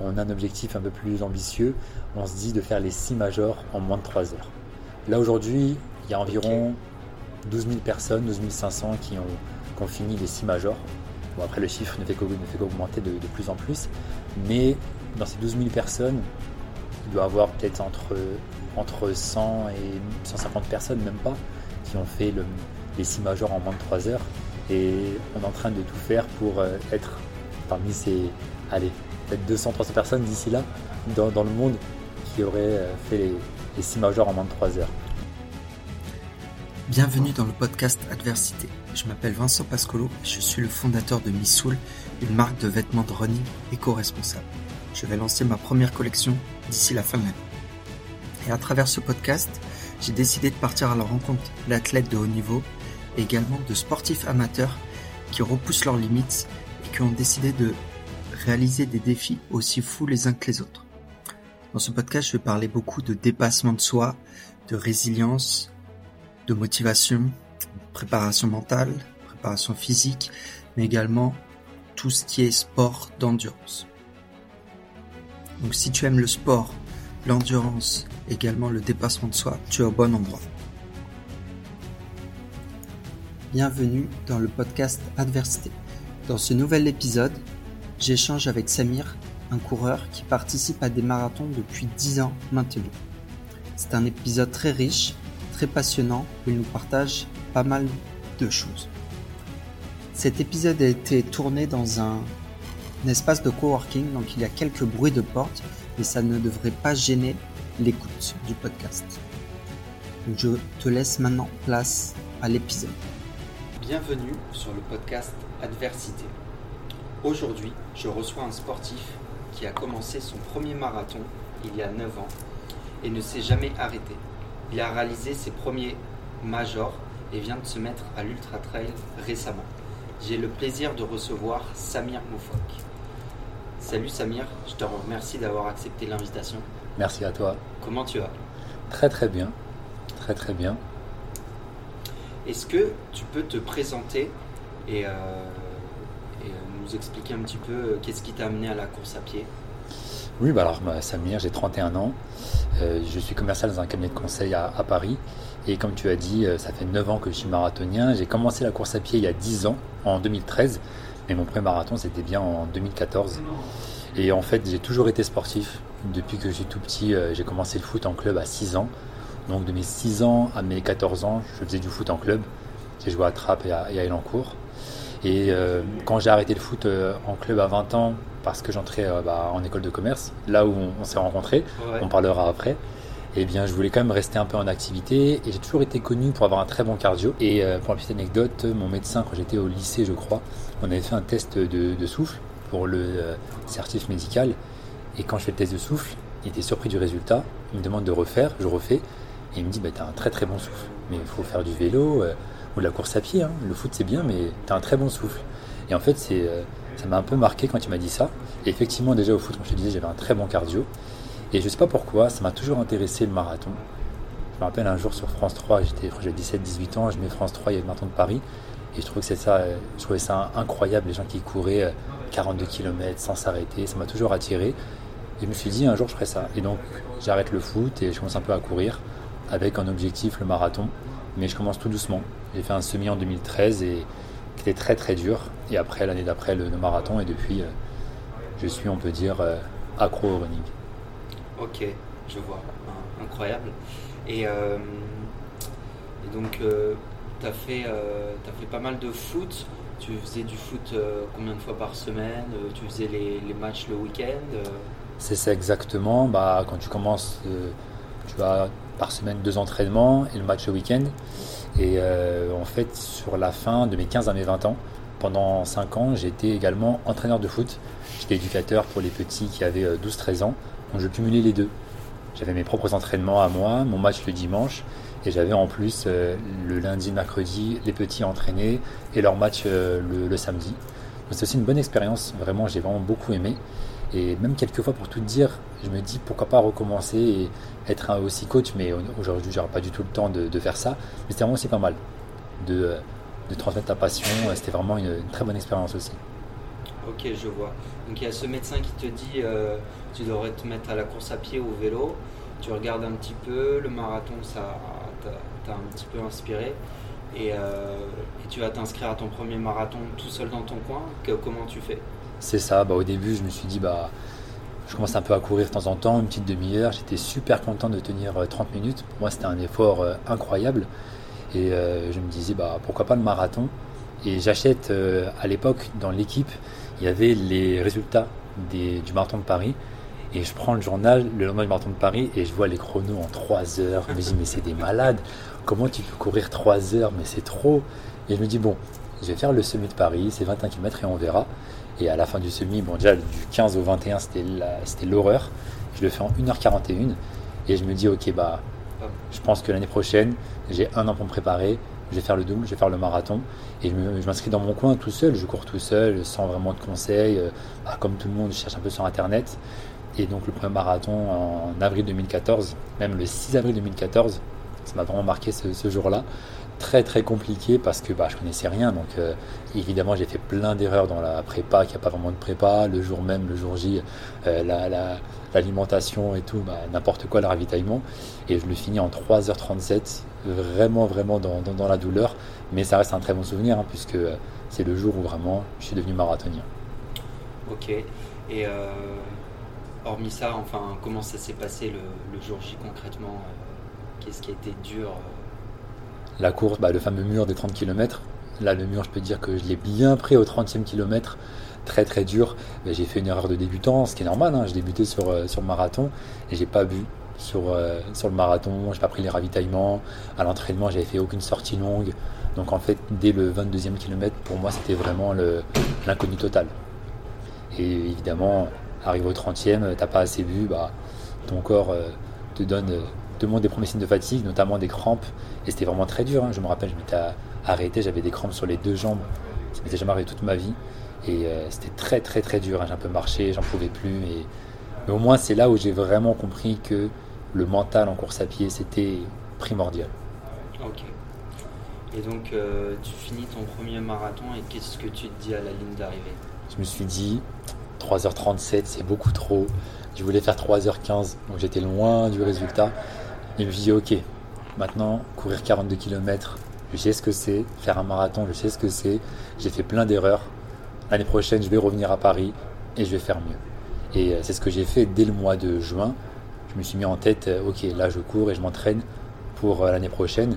on a un objectif un peu plus ambitieux. On se dit de faire les 6 majors en moins de 3 heures. Là aujourd'hui, il y a environ 12 000 personnes, 12 500 qui ont, fini les 6 majors. Bon, après, le chiffre ne fait qu'augmenter de, de, plus en plus. Mais dans ces 12 000 personnes, il doit y avoir peut-être entre, entre 100 et 150 personnes, même pas, qui ont fait les 6 majors en moins de 3 heures. Et on est en train de tout faire pour euh, être parmi ces, allez, peut-être 200-300 personnes d'ici là, dans, le monde, qui auraient euh, fait les, les 6 majors en moins de 3 heures. Bienvenue dans le podcast Adversité. Je m'appelle Vincent Pascolo et je suis le fondateur de Missoul, une marque de vêtements de running éco-responsable. Je vais lancer ma première collection d'ici la fin de l'année. Et à travers ce podcast, j'ai décidé de partir à la rencontre d'athlètes de haut niveau et également de sportifs amateurs qui repoussent leurs limites et qui ont décidé de réaliser des défis aussi fous les uns que les autres. Dans ce podcast, je vais parler beaucoup de dépassement de soi, de résilience, de motivation, préparation mentale, préparation physique, mais également tout ce qui est sport d'endurance. Donc si tu aimes le sport, l'endurance, également le dépassement de soi, tu es au bon endroit. Bienvenue dans le podcast Adversité. Dans ce nouvel épisode, j'échange avec Samir, un coureur qui participe à des marathons depuis 10 ans maintenant. C'est un épisode très riche très passionnant il nous partage pas mal de choses. Cet épisode a été tourné dans un, espace de coworking, donc il y a quelques bruits de porte, mais ça ne devrait pas gêner l'écoute du podcast. je te laisse maintenant place à l'épisode. Bienvenue sur le podcast Adversité. Aujourd'hui, je reçois un sportif qui a commencé son premier marathon il y a 9 ans et ne s'est jamais arrêté. Il a réalisé ses premiers majors et vient de se mettre à l'Ultra Trail récemment. J'ai le plaisir de recevoir Samir Moufok. Salut Samir, je te remercie d'avoir accepté l'invitation. Merci à toi. Comment tu vas? Très très bien. Très très bien. Est-ce que tu peux te présenter et, euh, expliquer un petit peu euh, qu'est-ce qui t'a amené à la course à pied? Oui, bah alors bah, Samir, j'ai 31 ans. Euh, je suis commercial dans un cabinet de conseil à, Paris. Et comme tu as dit, euh, ça fait 9 ans que je suis marathonien. J'ai commencé la course à pied il y a 10 ans, en 2013. Mais mon premier marathon, c'était bien en 2014. Et en fait, j'ai toujours été sportif. Depuis que je suis tout petit, j'ai commencé le foot en club à 6 ans. Donc de mes 6 ans à mes 14 ans, je faisais du foot en club. J'ai joué à Trappes et à, et à Elancourt. Et quand j'ai arrêté le foot en club à 20 ans, parce que j'entrais euh, bah, en école de commerce, là où on, s'est rencontrés, on parlera après. Et eh bien, je voulais quand même rester un peu en activité et j'ai toujours été connu pour avoir un très bon cardio. Et euh, pour la petite anecdote, mon médecin, quand j'étais au lycée, je crois, on avait fait un test de, souffle pour le euh, certif médical. Et quand je fais le test de souffle, il était surpris du résultat. Il me demande de refaire, je refais. Et il me dit, bah, tu as un très très bon souffle. Mais il faut faire du vélo ou la course à pied. Hein. Le foot, c'est bien, mais tu as un très bon souffle. Et en fait, c'est ça m'a un peu marqué quand il m'a dit ça. Et effectivement, déjà au foot, je te disais, j'avais un très bon cardio. Et je sais pas pourquoi, ça m'a toujours intéressé le marathon. Je me rappelle un jour sur France 3, j'étais, j'avais 17-18 ans, je mets France 3, il y avait le marathon de Paris. Et je trouvais que c'est ça, je trouvais ça incroyable, les gens qui couraient 42 euh, km sans s'arrêter. Ça m'a toujours attiré. Et je me suis dit, un jour, je ferai ça. Et donc, j'arrête le foot et je commence un peu à courir avec un objectif, le marathon. Mais je commence tout doucement. J'ai fait un semi en 2013 et qui était très très dur. Et après, l'année d'après, le, marathon. Et depuis, euh, je suis, on peut dire, euh, accro au running. Ok, je vois. Incroyable. Et, euh, donc, tu as, fait, as fait pas mal de foot. Tu faisais du foot combien de fois par semaine? Tu faisais les, les matchs le week-end C'est ça exactement. Bah, quand tu commences, tu as par semaine deux entraînements et le match le week-end. Et euh, en fait, sur la fin de mes 15 à mes 20 ans, pendant 5 ans, j'étais également entraîneur de foot. J'étais éducateur pour les petits qui avaient 12-13 euh, ans. Donc je cumulais les deux. J'avais mes propres entraînements à moi, mon match le dimanche, et j'avais en plus euh, le lundi, mercredi, les petits entraînés et leur match le, samedi. C'est aussi une bonne expérience, vraiment j'ai vraiment beaucoup aimé. Et même quelquefois, pour tout dire, je me dis pourquoi pas recommencer être aussi coach, mais aujourd'hui, j'aurais pas du tout le temps de, faire ça. Mais c'était vraiment aussi pas mal de, de transmettre ta passion. C'était vraiment une, très bonne expérience aussi. Ok, je vois. Donc il y a ce médecin qui te dit euh, tu devrais te mettre à la course à pied ou au vélo. Tu regardes un petit peu, le marathon, ça t'a un petit peu inspiré. Et, euh, et tu vas t'inscrire à ton premier marathon tout seul dans ton coin. Que, comment tu fais? C'est ça. Bah, au début, je me suis dit bah je commence un peu à courir de temps en temps, une petite demi-heure. J'étais super content de tenir 30 euh, minutes. Pour moi, c'était un effort euh, incroyable. Et euh, je me disais, bah, pourquoi pas le marathon? Et j'achète à l'époque, dans l'équipe, il y avait les résultats du marathon de Paris. Et je prends le journal le lendemain du marathon de Paris et je vois les chronos en 3 heures. Je me dis, mais c'est des malades. Comment tu peux courir 3 heures? Mais c'est trop. Et je me dis, bon, je vais faire le semi de Paris, c'est 21 km et on verra. Et à la fin du semi, bon, déjà du 15 au 21, c'était l'horreur. Je le fais en 1h41 et je me dis, ok, bah, je pense que l'année prochaine, j'ai un an pour me préparer. Je vais faire le double, je vais faire le marathon. Et je m'inscris dans mon coin tout seul, je cours tout seul, sans vraiment de conseils. Bah, comme tout le monde, je cherche un peu sur Internet. Et donc le premier marathon en avril 2014, même le 6 avril 2014, ça m'a vraiment marqué ce jour-là très très compliqué parce que bah, je connaissais rien. Donc euh, évidemment j'ai fait plein d'erreurs dans la prépa, qu'il n'y a pas vraiment de prépa. Le jour même, le jour J, euh, l'alimentation et tout, bah, n'importe quoi, le ravitaillement. Et je le finis en 3h37, vraiment vraiment dans, la douleur. Mais ça reste un très bon souvenir hein, puisque euh, c'est le jour où vraiment je suis devenu marathonien. Ok. Et hormis ça, enfin, comment ça s'est passé le, le, jour J concrètement? Qu'est-ce qui a été dur la course, bah, le fameux mur des 30 km. Là, le mur, je peux dire que je l'ai bien pris au 30e kilomètre. Très très dur. J'ai fait une erreur de débutant, ce qui est normal. Hein. Débuté sur, euh, sur le marathon et j'ai pas bu sur, euh, sur le marathon. J'ai pas pris les ravitaillements. À l'entraînement, j'avais fait aucune sortie longue. Donc en fait, dès le 22e kilomètre, pour moi, c'était vraiment l'inconnu total. Et évidemment, arrivé au 30e, t'as pas assez bu, bah, ton corps euh, te donne demande des premiers signes de fatigue, notamment des crampes. Et c'était vraiment très dur. Hein. Je me rappelle, je m'étais arrêté, j'avais des crampes sur les deux jambes. Ça m'était jamais arrivé toute ma vie. Et euh, c'était très très très dur. Hein. J'ai un peu marché, j'en pouvais plus. Et... Mais au moins, c'est là où j'ai vraiment compris que le mental en course à pied, c'était primordial. Ok. Et donc, euh, tu finis ton premier marathon et qu'est-ce que tu te dis à la ligne d'arrivée? Je me suis dit, 3h37, c'est beaucoup trop. Je voulais faire 3h15, donc j'étais loin du résultat. Et je me suis dit, ok, maintenant, courir 42 km, je sais ce que c'est. Faire un marathon, je sais ce que c'est. J'ai fait plein d'erreurs. L'année prochaine, je vais revenir à Paris et je vais faire mieux. Et euh, c'est ce que j'ai fait dès le mois de juin. Je me suis mis en tête, euh, ok, là je cours et je m'entraîne pour euh, l'année prochaine.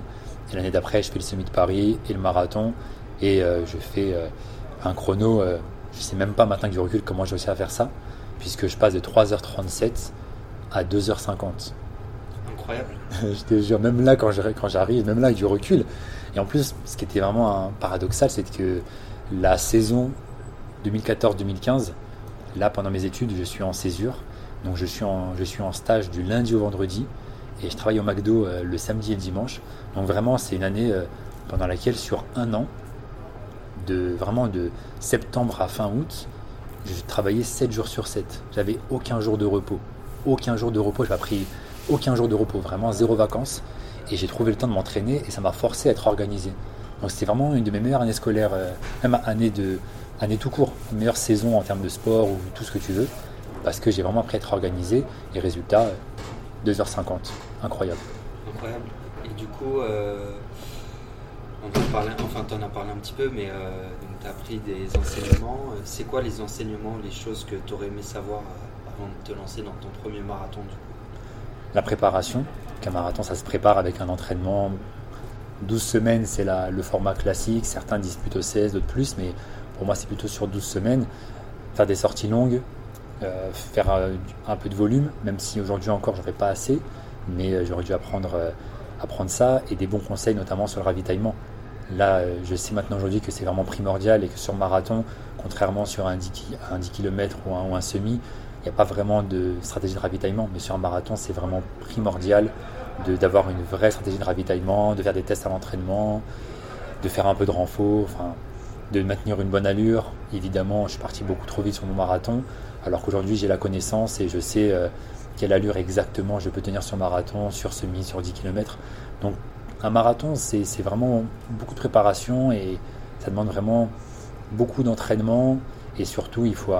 Et l'année d'après, je fais le semi de Paris et le marathon. Et je fais un chrono. je sais même pas maintenant que je recule comment j'ai réussi à faire ça. Puisque je passe de 3h37 à 2h50. je te jure, même là, quand j'arrive, même là, avec du recul. Et en plus, ce qui était vraiment paradoxal, c'est que la saison 2014-2015, là, pendant mes études, je suis en césure. Donc, je suis en, je suis en stage du lundi au vendredi. Et je travaille au McDo euh, le samedi et le dimanche. Donc, vraiment, c'est une année euh, pendant laquelle, sur un an, de, vraiment de septembre à fin août, je travaillais 7 jours sur 7. J'avais aucun jour de repos. Aucun jour de repos. J'ai pas pris aucun jour de repos, vraiment zéro vacances. Et j'ai trouvé le temps de m'entraîner et ça m'a forcé à être organisé. Donc c'était vraiment une de mes meilleures années scolaires, euh, même année, de, année tout court, meilleure saison en termes de sport ou tout ce que tu veux, parce que j'ai vraiment appris à être organisé et résultat, 2h50, incroyable. Incroyable. Et du coup, euh, on enfin tu en as parlé un petit peu, mais euh, tu as appris des enseignements. C'est quoi les enseignements, les choses que tu aurais aimé savoir avant de te lancer dans ton premier marathon la préparation. Un marathon, ça se prépare avec un entraînement. 12 semaines, c'est le format classique. Certains disent plutôt 16, d'autres plus, mais pour moi, c'est plutôt sur 12 semaines. Faire des sorties longues, euh, faire euh, un peu de volume, même si aujourd'hui encore, j'aurais pas assez, mais euh, j'aurais dû apprendre, apprendre ça et des bons conseils, notamment sur le ravitaillement. Là, je sais maintenant aujourd'hui que c'est vraiment primordial et que sur marathon, contrairement sur un 10, un 10 km ou un semi, il n'y a pas vraiment de stratégie de ravitaillement, mais sur un marathon, c'est vraiment primordial d'avoir une vraie stratégie de ravitaillement, de faire des tests à l'entraînement, de faire un peu de renfort, enfin, de maintenir une bonne allure. Évidemment, je suis parti beaucoup trop vite sur mon marathon, alors qu'aujourd'hui j'ai la connaissance et je sais euh, quelle allure exactement je peux tenir sur marathon, sur semi, sur 10 km. Donc un marathon, c'est vraiment beaucoup de préparation et ça demande vraiment beaucoup d'entraînement Et surtout, il faut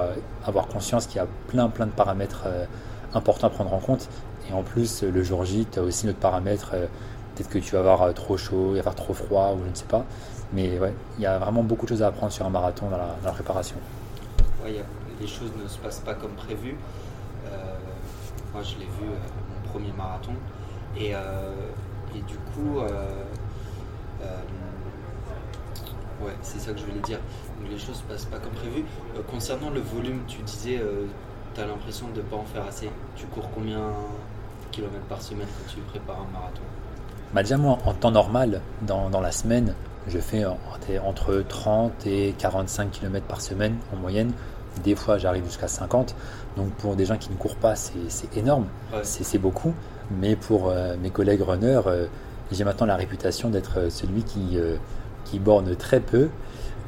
avoir conscience qu'il y a plein, plein de paramètres importants à prendre en compte. Et en plus, le jour J, tu as aussi notre paramètre. Peut-être que tu vas avoir trop chaud, il va faire trop froid, ou je ne sais pas. Mais ouais, il y a vraiment beaucoup de choses à apprendre sur un marathon dans la, préparation. Les choses ne se passent pas comme prévu. moi, je l'ai vu, mon premier marathon. Et, et du coup, Ouais, c'est ça que je voulais dire. Donc les choses passent pas comme prévu. Euh, concernant le volume, tu disais, euh, tu as l'impression de ne pas en faire assez. Tu cours combien de kilomètres par semaine quand tu prépares un marathon? Bah Déjà, moi, en temps normal, dans, dans la semaine, je fais entre 30 et 45 km par semaine en moyenne. Des fois, j'arrive jusqu'à 50. Donc, pour des gens qui ne courent pas, c'est énorme. C'est beaucoup. Mais pour euh, mes collègues runners, j'ai maintenant la réputation d'être celui qui qui borne très peu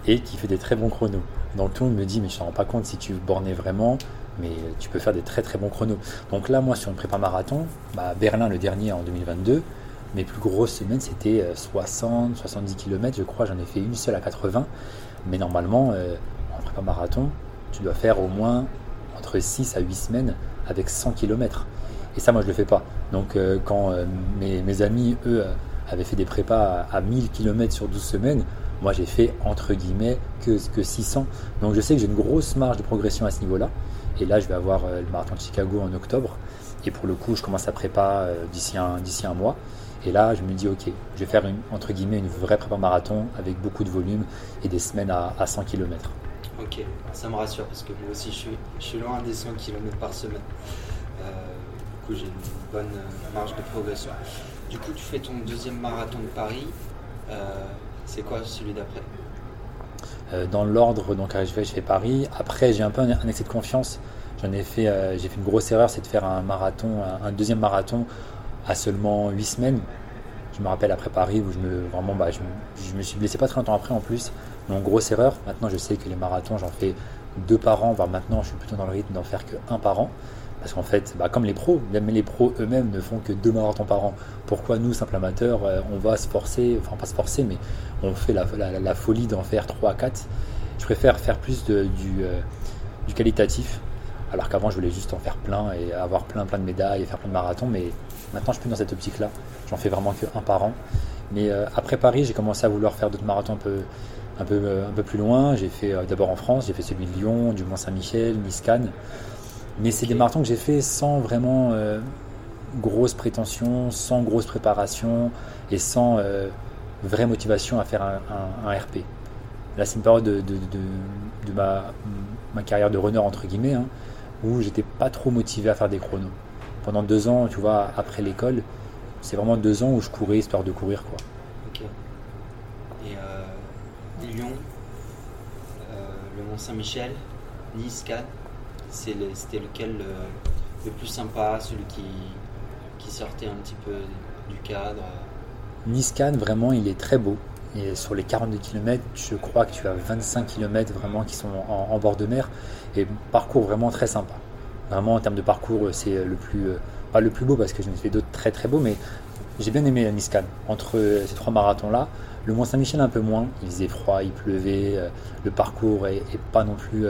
et qui fait des très bons chronos. Donc tout le monde me dit, mais je ne rends pas compte si tu bornais vraiment, mais tu peux faire des très très bons chronos. Donc là, moi, sur une prépa marathon, bah, Berlin le dernier en 2022, mes plus grosses semaines, c'était 60, euh, 70 km, je crois, j'en ai fait une seule à 80. Mais normalement, euh, en prépa marathon, tu dois faire au moins entre 6 à 8 semaines avec 100 km. Et ça, moi, je ne le fais pas. Donc euh, quand mes, mes, amis, eux, avait fait des prépas à, 1000 km sur 12 semaines. Moi, j'ai fait entre guillemets que, que 600. Donc, je sais que j'ai une grosse marge de progression à ce niveau-là. Et là, je vais avoir euh, le marathon de Chicago en octobre. Et pour le coup, je commence à prépa euh, d'ici un, mois. Et là, je me dis, ok, je vais faire une, entre guillemets une vraie prépa marathon avec beaucoup de volume et des semaines à, 100 km. Ok, ça me rassure parce que moi aussi, je suis, je suis loin des 100 km par semaine. Euh, du coup, j'ai une bonne marge de progression. Du coup, tu fais ton deuxième marathon de Paris. Euh, c'est quoi celui d'après? Euh, Dans l'ordre, donc je fais, je fais Paris. Après, j'ai un peu un, excès de confiance. J'en ai fait, euh, j'ai fait une grosse erreur, c'est de faire un marathon, un, deuxième marathon à seulement 8 semaines. Je me rappelle après Paris où je me, vraiment, bah, je, me, suis blessé pas très longtemps après en plus. Donc grosse erreur. Maintenant, je sais que les marathons, j'en fais deux par an, voire maintenant, je suis plutôt dans le rythme d'en faire que un par an. Parce qu'en fait, bah, comme les pros, même les pros eux-mêmes ne font que deux marathons par an. Pourquoi nous, simples amateurs, euh, on va se forcer, enfin pas se forcer, mais on fait la, folie d'en faire 3 à 4 Je préfère faire plus euh, du qualitatif, alors qu'avant je voulais juste en faire plein et avoir plein plein de médailles et faire plein de marathons, mais maintenant je suis plus dans cette optique-là. J'en fais vraiment que un par an. Mais euh, après Paris, j'ai commencé à vouloir faire d'autres marathons un peu plus loin. J'ai fait d'abord en France, j'ai fait celui de Lyon, du Mont-Saint-Michel, Nice-Cannes. Mais c'est des marathons que j'ai fait sans vraiment euh, grosse prétention, sans grosse préparation et sans euh, vraie motivation à faire un, RP. Là, c'est une période de, ma, carrière de runner, entre guillemets, hein, où j'étais pas trop motivé à faire des chronos. Pendant deux ans, tu vois, après l'école, c'est vraiment deux ans où je courais histoire de courir. Quoi. Ok. Et euh, Lyon, le Mont-Saint-Michel, Nice, Cannes? C'était lequel le, plus sympa, celui qui, qui sortait un petit peu du cadre? Niscan, vraiment, il est très beau. Et sur les 42 km, je crois que tu as 25 km vraiment qui sont en, bord de mer. Et parcours vraiment très sympa. Vraiment, en termes de parcours, c'est le plus. Euh, pas le plus beau parce que j'en ai fait d'autres très très beaux, mais j'ai bien aimé Niscan. Entre ces trois marathons-là, le Mont-Saint-Michel un peu moins. Il faisait froid, il pleuvait. Euh, le parcours est, pas non plus.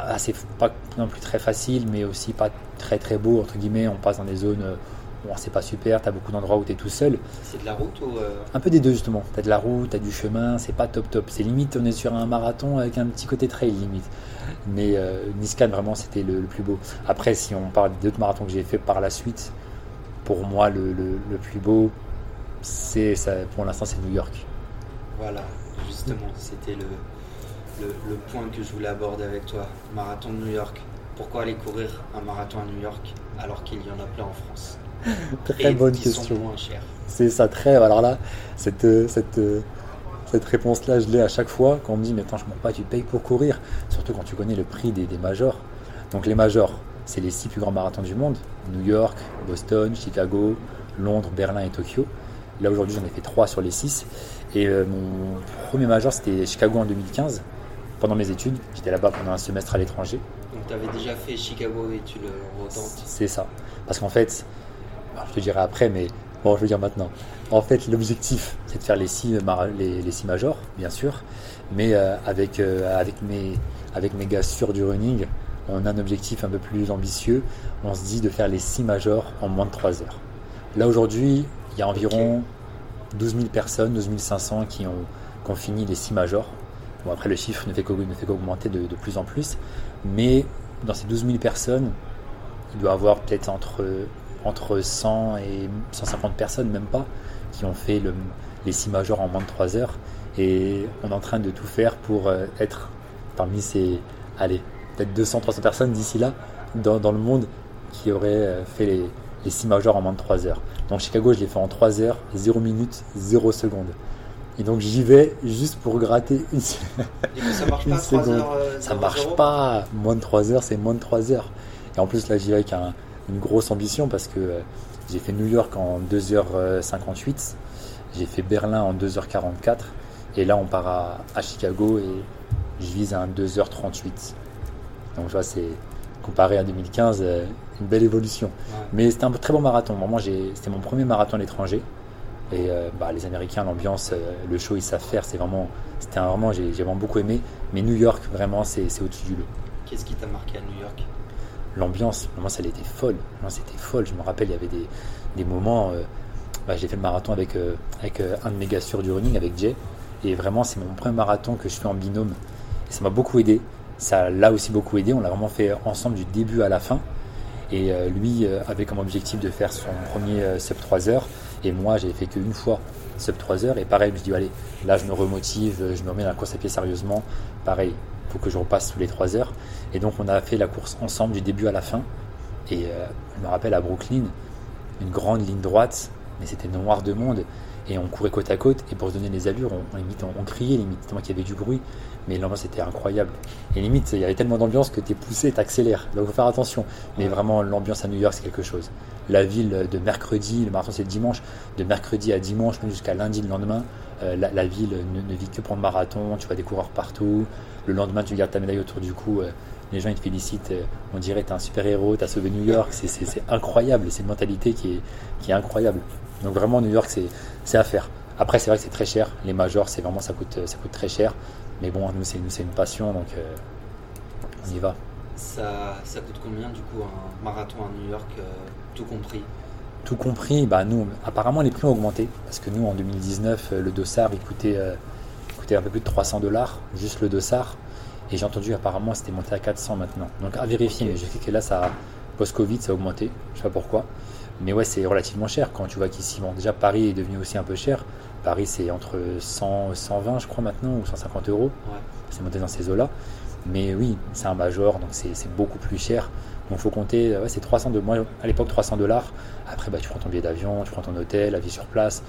Euh, c'est pas non plus très facile, mais aussi pas très très beau, entre guillemets. On passe dans des zones où c'est pas super, tu as beaucoup d'endroits où tu es tout seul. C'est de la route ou. Euh, un peu des deux, justement. Tu as de la route, tu as du chemin, c'est pas top top. C'est limite, on est sur un marathon avec un petit côté trail, limite. Mais euh, Niscan, vraiment, c'était le, plus beau. Après, si on parle d'autres marathons que j'ai fait par la suite, pour moi, le, le plus beau, c'est pour l'instant, c'est New York. Voilà, justement, c'était le le, point que je voulais aborder avec toi. Marathon de New York. Pourquoi aller courir un marathon à New York alors qu'il y en a plein en France Très bonne question. C'est ça, très. Alors là, cette, cette, cette réponse-là, je l'ai à chaque fois quand on me dit Mais attends, je ne pas, tu payes pour courir. Surtout quand tu connais le prix des, des majors. Donc les majors, c'est les six plus grands marathons du monde New York, Boston, Chicago, Londres, Berlin et Tokyo. Là aujourd'hui, j'en ai fait trois sur les six. Et euh, mon premier major, c'était Chicago en 2015 pendant mes études. J'étais là-bas pendant un semestre à l'étranger. Donc tu avais déjà fait Chicago et tu le retentes C'est ça. Parce qu'en fait, je te dirai après, mais bon, je veux dire maintenant. En fait, l'objectif, c'est de faire les six, les, six majors, bien sûr. Mais euh, avec, euh, avec, mes, avec mes gars sûrs du running, on a un objectif un peu plus ambitieux. On se dit de faire les 6 majors en moins de 3 heures. Là aujourd'hui, il y a environ 12 000 personnes, 12 500 qui ont, qui ont fini les 6 majors. Bon, après, le chiffre ne fait qu'augmenter de, plus en plus. Mais dans ces 12 000 personnes, il doit y avoir peut-être entre, entre 100 et 150 personnes, même pas, qui ont fait le, les 6 majors en moins de 3 heures. Et on est en train de tout faire pour euh, être parmi ces, allez, peut-être 200-300 personnes d'ici là, dans, dans, le monde, qui auraient euh, fait les, les 6 majors en moins de 3 heures. Donc Chicago, je l'ai fait en 3 heures, 0 minutes, 0 secondes. Et donc j'y vais juste pour gratter une, ça marche pas, seconde. Heures, euh, ça marche pas. Moins de 3 heures, c'est moins de 3 heures. Et en plus là, j'y vais avec un, une grosse ambition parce que euh, j'ai fait New York en 2h58, j'ai fait Berlin en 2h44. Et là, on part à, à Chicago et je vise à un 2h38. Donc, je vois, c'est comparé à 2015, euh, une belle évolution. Ouais. Mais c'était un très bon marathon. Moi, c'était mon premier marathon à l'étranger. Et euh, bah, les Américains, l'ambiance, euh, le show, ils savent faire. C'est vraiment, c'était vraiment, j'ai vraiment beaucoup aimé. Mais New York, vraiment, c'est au-dessus du lot. Qu'est-ce qui t'a marqué à New York? L'ambiance, l'ambiance, elle était folle. C'était folle. Je me rappelle, il y avait des, des moments. Euh, bah, j'ai fait le marathon avec, avec un de mes gars sur du running, avec Jay. Et vraiment, c'est mon premier marathon que je fais en binôme. Et ça m'a beaucoup aidé. Ça l'a aussi beaucoup aidé. On l'a vraiment fait ensemble du début à la fin. Et lui avait comme objectif de faire son premier sub 3 heures. Et moi, j'avais fait qu'une fois sub 3 heures. Et pareil, je me suis dit, allez, là, je me remotive, je me remets dans la course à pied sérieusement. Pareil, il faut que je repasse tous les 3 heures. Et donc, on a fait la course ensemble du début à la fin. Et je me rappelle à Brooklyn, une grande ligne droite, mais c'était noir de monde et on courait côte à côte et pour se donner les allures on, on limite on, on, criait limite tellement qu'il y avait du bruit mais l'ambiance était incroyable et limite il y avait tellement d'ambiance que tu es poussé t'accélères donc il faut faire attention mais vraiment l'ambiance à New York c'est quelque chose la ville de mercredi le marathon c'est le dimanche de mercredi à dimanche jusqu'à lundi le lendemain euh, la, ville ne, vit que pour le marathon tu vois des coureurs partout le lendemain tu gardes ta médaille autour du cou euh, les gens ils te félicitent, on dirait t'es un super héros, t'as sauvé New York, c'est incroyable, c'est une mentalité qui est, incroyable. Donc vraiment New York c'est à faire. Après c'est vrai que c'est très cher, les majors c'est vraiment ça coûte, ça coûte très cher, mais bon nous c'est une passion donc euh, on y va. Ça, coûte combien du coup un marathon à New York, euh, tout compris Tout compris, bah nous apparemment les prix ont augmenté parce que nous en 2019 le dossard il coûtait, euh, il coûtait un peu plus de 300 dollars, juste le dossard. Et j'ai entendu apparemment c'était monté à 400 maintenant. Donc à vérifier, mais je sais que là, ça post-Covid, ça a augmenté. Je sais pas pourquoi. Mais ouais, c'est relativement cher quand tu vois qu'ici, bon, déjà Paris est devenu aussi un peu cher. Paris, c'est entre 100 120, je crois, maintenant, ou 150 euros. Ouais. C'est monté dans ces eaux-là. Mais oui, c'est un major, donc c'est beaucoup plus cher. Donc faut compter, ouais, c'est 300 de moi à l'époque 300 dollars. Après, bah, tu prends ton billet d'avion, tu prends ton hôtel, la vie sur place.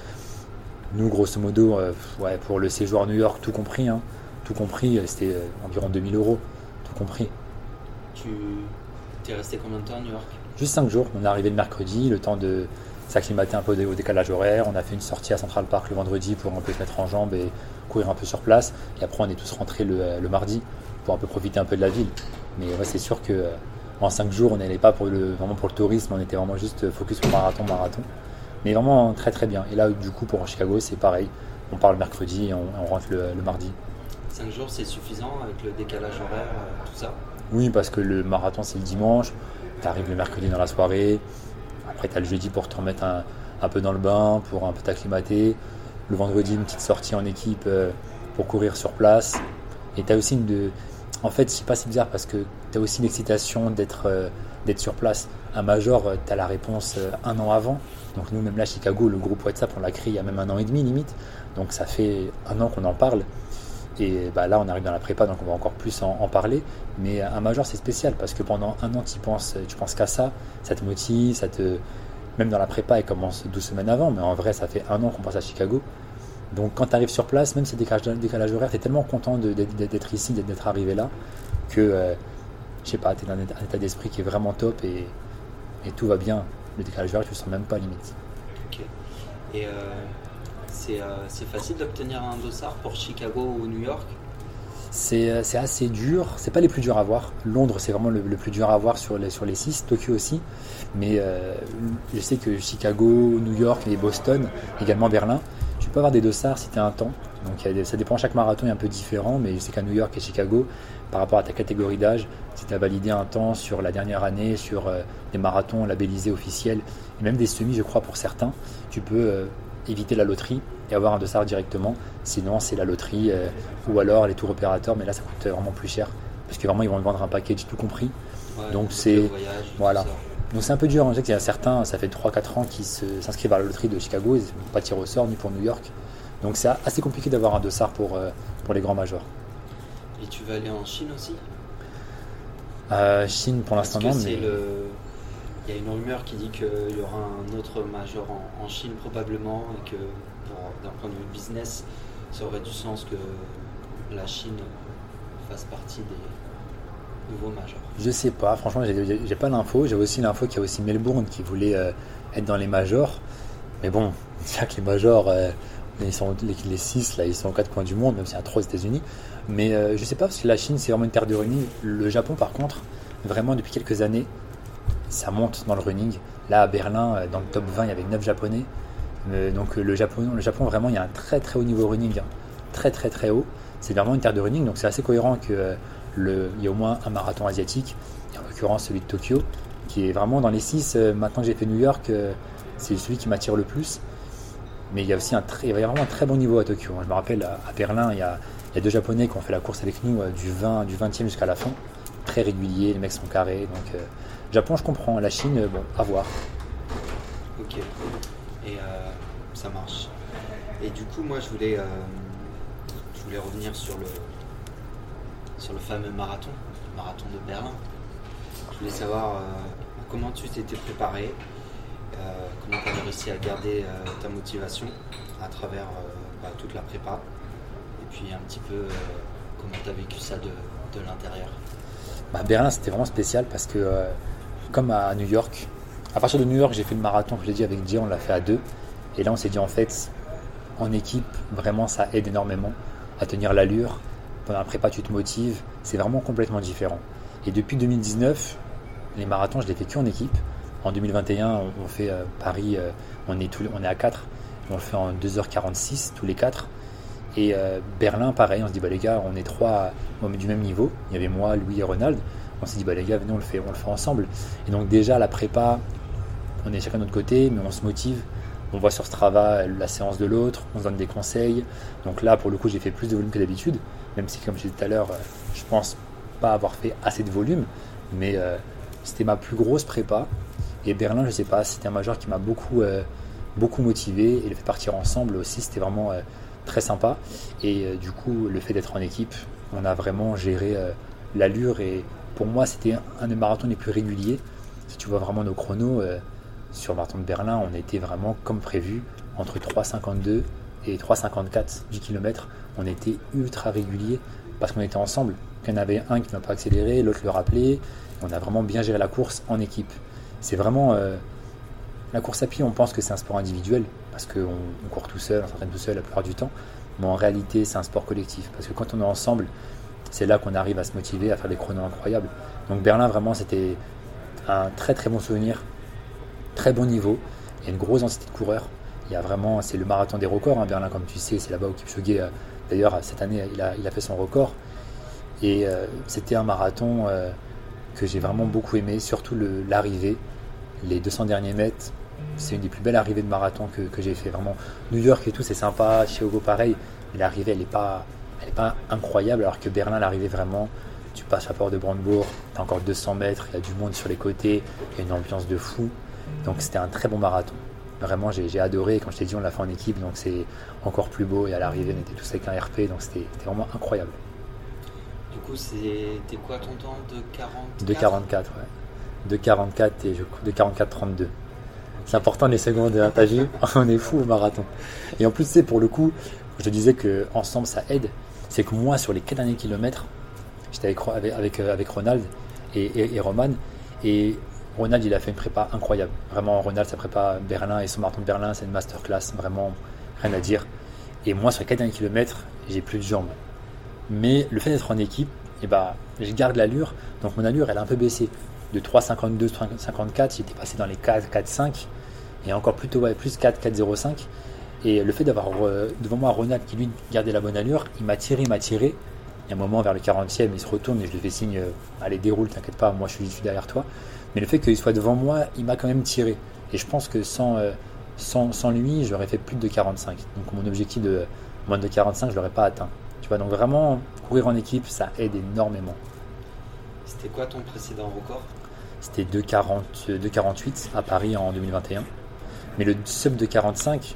Nous, grosso modo, euh, ouais, pour le séjour à New York, tout compris, hein, tout compris, c'était environ 2000 euros, tout compris. Tu es resté combien de temps à New York? Juste 5 jours. On est arrivé le mercredi, le temps de s'acclimater un peu au décalage horaire. On a fait une sortie à Central Park le vendredi pour un peu se mettre en jambes et courir un peu sur place. Et après, on est tous rentrés le, le mardi pour un peu profiter un peu de la ville. Mais ouais, c'est sûr que euh, en 5 jours, on n'allait pas pour le, vraiment pour le tourisme, on était vraiment juste focus sur marathon, marathon. Mais vraiment très très bien. Et là, du coup, pour Chicago, c'est pareil. On part le mercredi et on, on rentre le, le mardi. 5 jours, c'est suffisant avec le décalage horaire, euh, tout ça? Oui, parce que le marathon, c'est le dimanche. Tu arrives le mercredi dans la soirée. Après, tu as le jeudi pour te remettre un, un, peu dans le bain, pour un peu t'acclimater. Le vendredi, une petite sortie en équipe euh, pour courir sur place. Et tu as aussi une. De... En fait, je sais pas, c'est bizarre parce que aussi l'excitation d'être euh, d'être sur place. Un major, tu as la réponse euh, un an avant. Donc, nous, même là, Chicago, le groupe WhatsApp, on l'a créé il y a même un an et demi limite. Donc, ça fait un an qu'on en parle. Et bah là, on arrive dans la prépa, donc on va encore plus en, parler. Mais un major, c'est spécial parce que pendant un an, tu penses, tu penses qu'à ça, ça te motive, ça te. Même dans la prépa, elle commence 12 semaines avant, mais en vrai, ça fait un an qu'on passe à Chicago. Donc quand tu arrives sur place, même si c'est décalage, décalage horaire, tu es tellement content d'être ici, d'être arrivé là, que, euh, je sais pas, tu es dans un état d'esprit qui est vraiment top et, et, tout va bien. Le décalage horaire, tu le sens même pas limite. Ok. Et euh, c'est euh, facile d'obtenir un dossard pour Chicago ou New York? C'est assez dur. C'est pas les plus durs à voir. Londres, c'est vraiment le, le, plus dur à voir sur les, sur les six. Tokyo aussi. Mais euh, je sais que Chicago, New York et Boston, également Berlin, tu peux avoir des dossards si tu as un temps. Donc ça dépend, chaque marathon est un peu différent, mais je sais qu'à New York et Chicago, par rapport à ta catégorie d'âge, si tu as validé un temps sur la dernière année, sur euh, des marathons labellisés officiels, et même des semis, je crois, pour certains, tu peux euh, éviter la loterie et avoir un dossard directement. Sinon, c'est la loterie euh, ou alors les tours opérateurs, mais là, ça coûte vraiment plus cher parce que vraiment, ils vont vendre un package tout compris. Donc, c'est. Voilà. Donc c'est un peu dur, je sais qu'il y a certains, ça fait 3-4 ans qui s'inscrivent à la loterie de Chicago, ils n'ont pas tiré au sort ni pour New York. Donc c'est assez compliqué d'avoir un dossard pour, pour les grands majors. Et tu vas aller en Chine aussi euh, Chine pour l'instant non, mais... Il y a une rumeur qui dit qu'il y aura un autre major en, Chine probablement et que d'un point de vue business, ça aurait du sens que la Chine fasse partie des nouveaux majors. Je sais pas, franchement, j'ai pas l'info. J'ai aussi l'info qu'il y a aussi Melbourne qui voulait euh, être dans les majors. Mais bon, c'est que les majors, euh, ils sont, les, 6 là, ils sont aux quatre coins du monde, même s'il y a 3 aux États-Unis. Mais euh, je sais pas, parce que la Chine, c'est vraiment une terre de running. Le Japon, par contre, vraiment depuis quelques années, ça monte dans le running. Là, à Berlin, dans le top 20, il y avait 9 japonais. donc le Japon, le Japon, vraiment, il y a un très très haut niveau running. Hein. Très très très haut. C'est vraiment une terre de running, donc c'est assez cohérent que il y a au moins un marathon asiatique, en l'occurrence celui de Tokyo, qui est vraiment dans les six. Euh, maintenant que j'ai fait New York, euh, c'est celui qui m'attire le plus. Mais il y a aussi un très, vraiment un très bon niveau à Tokyo. Hein. Je me rappelle à, Berlin, il y, a, deux Japonais qui ont fait la course avec nous euh, du 20 du 20e jusqu'à la fin. Très régulier, les mecs sont carrés. Donc Japon, je comprends. La Chine, bon, à voir. Ok. Et ça marche. Et du coup, moi, je voulais, je revenir sur le, fameux marathon, le marathon de Berlin. Je voulais savoir euh, comment tu t'étais préparé, euh, comment tu as réussi à garder euh, ta motivation à travers bah, toute la prépa, puis un petit peu comment tu as vécu ça de, l'intérieur? Bah, Berlin, c'était vraiment spécial parce que, comme à New York, à partir de New York, j'ai fait le marathon, je l'ai dit avec Dia, on l'a fait à deux. Et là, on s'est dit en fait, en équipe, vraiment, ça aide énormément à tenir l'allure, pendant la prépa, tu te motives. C'est vraiment complètement différent. Et depuis 2019, les marathons, je les fais que en équipe. En 2021, on, fait euh, Paris, euh, on, est on est à 4. On le fait en 2h46 tous les 4. Et euh, Berlin, pareil, on se dit, bah les gars, on est trois du même niveau. Il y avait moi, Louis et Ronald. On s'est dit, bah les gars, venez, on le fait, ensemble. Et donc déjà, la prépa, on est chacun de notre côté, mais on se motive. On voit sur Strava la séance de l'autre, on se donne des conseils. Donc là, pour le coup, j'ai fait plus de volume que d'habitude même si, comme je disais tout à l'heure, euh, je pense pas avoir fait assez de volume, mais euh, c'était ma plus grosse prépa. Et Berlin, je sais pas, c'était un major qui m'a beaucoup, beaucoup motivé et le fait partir ensemble aussi, c'était vraiment très sympa. Et du coup, le fait d'être en équipe, on a vraiment géré l'allure et pour moi, c'était un des marathons les plus réguliers. Si tu vois vraiment nos chronos, sur le marathon de Berlin, on était vraiment comme prévu entre 3,52 et 3,54 du kilomètre on était ultra réguliers parce qu'on était ensemble. Il y en avait un qui n'a pas accéléré, l'autre le rappelait. On a vraiment bien géré la course en équipe. C'est vraiment. Euh, la course à pied, on pense que c'est un sport individuel parce qu'on court tout seul, on s'entraîne tout seul la plupart du temps. Mais en réalité, c'est un sport collectif parce que quand on est ensemble, c'est là qu'on arrive à se motiver, à faire des chronos incroyables. Donc Berlin, vraiment, c'était un très très bon souvenir, très bon niveau. Il y a une grosse densité de coureurs. Il y a vraiment, c'est le marathon des records, hein, Berlin, comme tu sais, c'est là-bas où Kipchoge euh, D'ailleurs, cette année, il a, il a, fait son record. Et euh, c'était un marathon euh, que j'ai vraiment beaucoup aimé, surtout l'arrivée. Les 200 derniers mètres, c'est une des plus belles arrivées de marathon que, que j'ai fait. Vraiment, New York et tout, c'est sympa. Chicago, pareil. Mais l'arrivée, elle n'est pas, elle est pas incroyable. Alors que Berlin, l'arrivée, vraiment, tu passes à Port de Brandebourg, tu as encore 200 mètres, il y a du monde sur les côtés, il y a une ambiance de fou. Donc c'était un très bon marathon. Vraiment, j'ai adoré. Quand je t'ai dit, on l'a fait en équipe, donc c'est encore plus beau. Et à l'arrivée, on était tous avec un RP, donc c'était vraiment incroyable. Du coup, c'était quoi ton temps de 44 De 44, ouais. De 44 et je, de 44 32. C'est important les secondes, t'as vu On est fou au marathon. Et en plus, c'est pour le coup, je disais que ensemble ça aide. C'est que moi, sur les 4 derniers kilomètres, j'étais avec, euh, Ronald et Roman. Et Ronald, il a fait une prépa incroyable. Vraiment, Ronald, sa prépa Berlin et son marathon de Berlin, c'est une masterclass. Vraiment, rien à dire. Et moi, sur les 4 derniers kilomètres, j'ai plus de jambes. Mais le fait d'être en équipe, eh ben, je garde l'allure. Donc mon allure, elle a un peu baissé. De 3,52, 3,54, j'étais passé dans les 4, 4, 5. Et encore plutôt, ouais, plus 4, 4,05. Et le fait d'avoir devant moi Ronald qui lui gardait la bonne allure, il m'a tiré, il m'a tiré. Il y a un moment vers le 40e, il se retourne et je lui fais signe euh, Allez, déroule, t'inquiète pas, moi je suis, derrière toi. Mais le fait qu'il soit devant moi, il m'a quand même tiré. Et je pense que sans, euh, sans, sans, lui, j'aurais fait plus de 45. Donc mon objectif de moins de 45, je l'aurais pas atteint. Tu vois, donc vraiment, courir en équipe, ça aide énormément. C'était quoi ton précédent record? C'était 2,48 à Paris en 2021. Mais le sub de 45,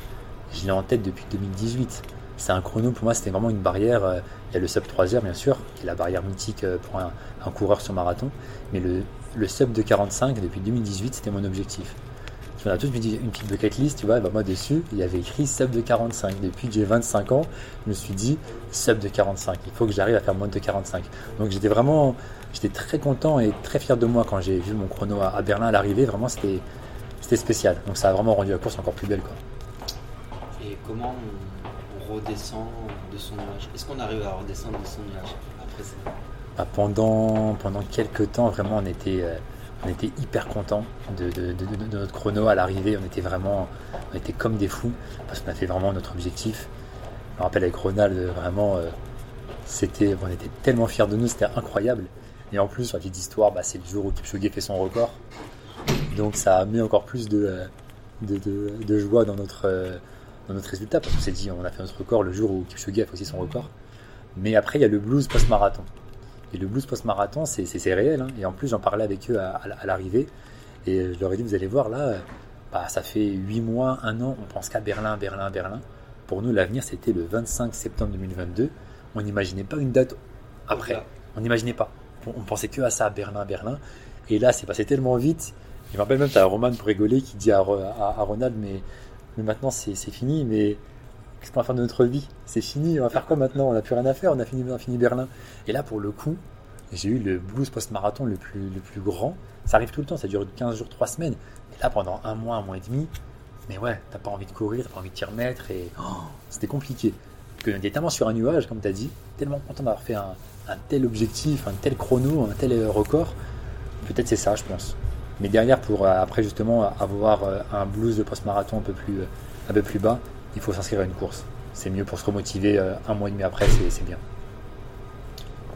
je l'ai en tête depuis 2018. C'est un chrono, pour moi, c'était vraiment une barrière. Euh, il y a le sub 3 heures, bien sûr, qui est la barrière mythique euh, pour un, coureur sur marathon. Mais le sub de 45, depuis 2018, c'était mon objectif. On a tous une petite bucket list, tu vois, bah moi dessus, il y avait écrit sub de 45. Depuis que j'ai 25 ans, je me suis dit sub de 45. Il faut que j'arrive à faire moins de 45. Donc j'étais vraiment, j'étais très content et très fier de moi quand j'ai vu mon chrono à, Berlin à l'arrivée. Vraiment, c'était, c'était spécial. Donc ça a vraiment rendu la course encore plus belle, quoi. Et comment on, redescend de son nuage? Est-ce qu'on arrive à redescendre de son nuage après ça? Bah, pendant, pendant quelques temps, vraiment, on était, euh, on était hyper contents de, notre chrono à l'arrivée. On était vraiment, comme des fous parce qu'on a fait vraiment notre objectif. Je me rappelle avec Ronald, vraiment, euh, on était tellement fiers de nous, c'était incroyable. Et en plus, la petite histoire, bah, c'est le jour où Kipchoge fait son record. Donc ça a mis encore plus de, euh, joie dans notre, dans notre résultat parce qu'on s'est dit, on a fait notre record le jour où Kipchoge a fait aussi son record. Mais après, il y a le blues post-marathon. Et le blues post-marathon, c'est réel. Hein. Et en plus, j'en parlais avec eux à, l'arrivée. Et je leur ai dit, vous allez voir, là, bah, ça fait 8 mois, 1 an, on pense qu'à Berlin, Berlin, Berlin. Pour nous, l'avenir, c'était le 25 septembre 2022. On n'imaginait pas une date après. On n'imaginait pas. On, pensait que à ça, Berlin, Berlin. Et là, c'est passé tellement vite. Je me rappelle même, tu as Roman pour rigoler qui dit à, à, Ronald, mais, mais maintenant, c'est fini. Mais Qu'est-ce qu'on va faire de notre vie C'est fini, on va faire quoi maintenant? On n'a plus rien à faire, on a fini, Berlin. Et là, pour le coup, j'ai eu le blues post-marathon le plus, grand. Ça arrive tout le temps, ça dure 15 jours, 3 semaines. Et là, pendant un mois, un mois et demi, mais ouais, t'as pas envie de courir, t'as pas envie de t'y remettre. Et oh, c'était compliqué. Que était tellement sur un nuage, comme tu as dit, tellement content d'avoir fait un, tel objectif, un tel chrono, un tel euh, record. Peut-être c'est ça, je pense. Mais derrière, pour euh, après justement avoir euh, un blues de post-marathon un peu plus, un peu plus bas, il faut s'inscrire à une course. C'est mieux pour se remotiver euh, un mois et demi après, c'est bien.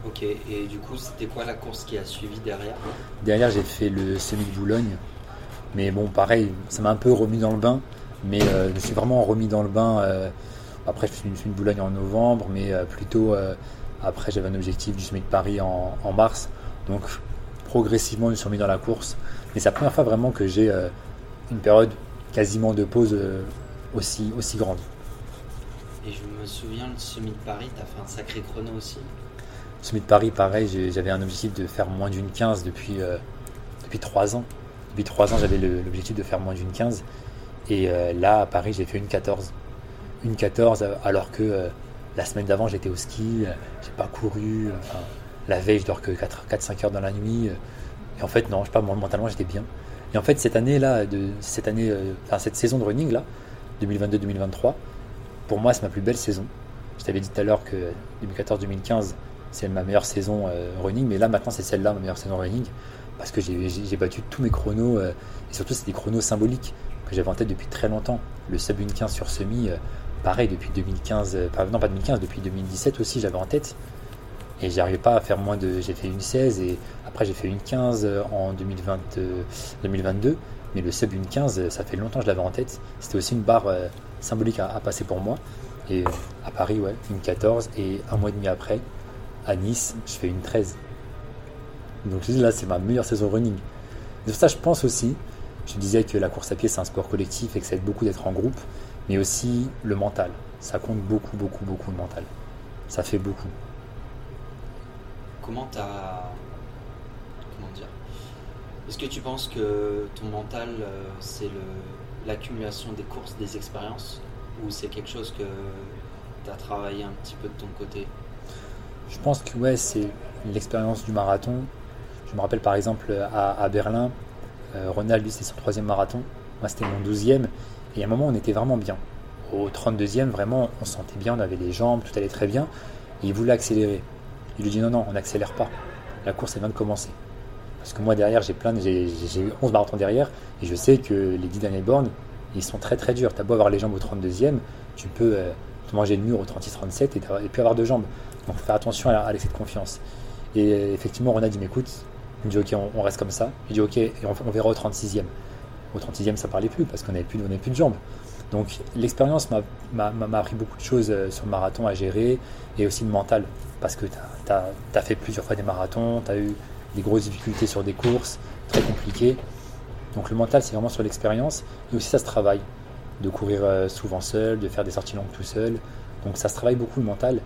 Ok, et du coup, c'était quoi la course qui a suivi derrière? Derrière, j'ai fait le semi de Boulogne. Mais bon, pareil, ça m'a un peu remis dans le bain. Mais euh, je me suis vraiment remis dans le bain. Euh, après, je suis une de Boulogne en novembre, mais plutôt après, j'avais un objectif du semi de Paris en, en, mars. Donc, progressivement, je me suis remis dans la course. Mais c'est la première fois vraiment que j'ai une période quasiment de pause aussi, aussi grande. Et je me souviens, le semi de Paris, tu as fait un sacré chrono aussi. Le semi de Paris, pareil, j'avais un objectif de faire moins d'une 15 depuis, euh, depuis 3 ans. Depuis 3 ans, j'avais l'objectif de faire moins d'une 15. Et euh, là, à Paris, j'ai fait une 14. Une 14, euh, alors que la semaine d'avant, j'étais au ski, j'ai pas couru. la veille, je dors que 4-5 heures dans la nuit. et en fait, non, je sais pas, mentalement, j'étais bien. Et en fait, cette année-là, cette année, enfin, cette saison de running là, 2022-2023, pour moi, c'est ma plus belle saison. Je t'avais dit tout à l'heure que 2014-2015, c'est ma meilleure saison euh, running, mais là, maintenant, c'est celle-là, ma meilleure saison running, parce que j'ai battu tous mes chronos, euh, et surtout, c'est des chronos symboliques que j'avais en tête depuis très longtemps. Le sub 15 sur semi, euh, pareil, depuis 2015, non pas 2015, depuis 2017 aussi, j'avais en tête. Et j'arrivais pas à faire moins de. J'ai fait une 16 et après j'ai fait une 15 en 2020, 2022. Mais le sub une 15, ça fait longtemps que je l'avais en tête. C'était aussi une barre euh, symbolique à, passer pour moi. Et à Paris, ouais, une 14. Et un mois et demi après, à Nice, je fais une 13. Donc là, c'est ma meilleure saison running. De ça, je pense aussi, je disais que la course à pied, c'est un sport collectif et que ça aide beaucoup d'être en groupe, mais aussi le mental. Ça compte beaucoup, beaucoup, beaucoup le mental. Ça fait beaucoup. Comment t'as est-ce que tu penses que ton mental, euh, c'est l'accumulation des courses, des expériences, ou c'est quelque chose que tu as travaillé un petit peu de ton côté? Je pense que ouais, c'est l'expérience du marathon. Je me rappelle par exemple à, Berlin, euh, Ronald, lui, c'était son troisième marathon. Moi, c'était mon douzième. Et à un moment, on était vraiment bien. Au 32e, vraiment, on sentait bien, on avait les jambes, tout allait très bien. Il voulait accélérer. Il lui dit non, non, on n'accélère pas. La course, elle vient de commencer. Parce que moi, derrière, j'ai plein, j'ai eu 11 marathons derrière, et je sais que les 10 dernières bornes, Ils sont très très durs. Tu as beau avoir les jambes au 32e, tu peux euh, te manger le mur au 36-37 et, et puis avoir de jambes. Donc faut faire attention à, l'excès de confiance. Et effectivement, Ronald dit, mais écoute, il me dit, ok, on, reste comme ça. Il dit, ok, et on, verra au 36e. Au 36e, ça parlait plus parce qu'on n'avait plus, plus de jambes. Donc l'expérience m'a appris beaucoup de choses euh, sur le marathon à gérer et aussi le mental. Parce que tu as, fait plusieurs fois des marathons, tu as eu des grosses difficultés sur des courses, très compliquées. Donc le mental, c'est vraiment sur l'expérience. Et aussi, ça se travaille. De courir euh, souvent seul, de faire des sorties longues tout seul. Donc ça se travaille beaucoup le mental.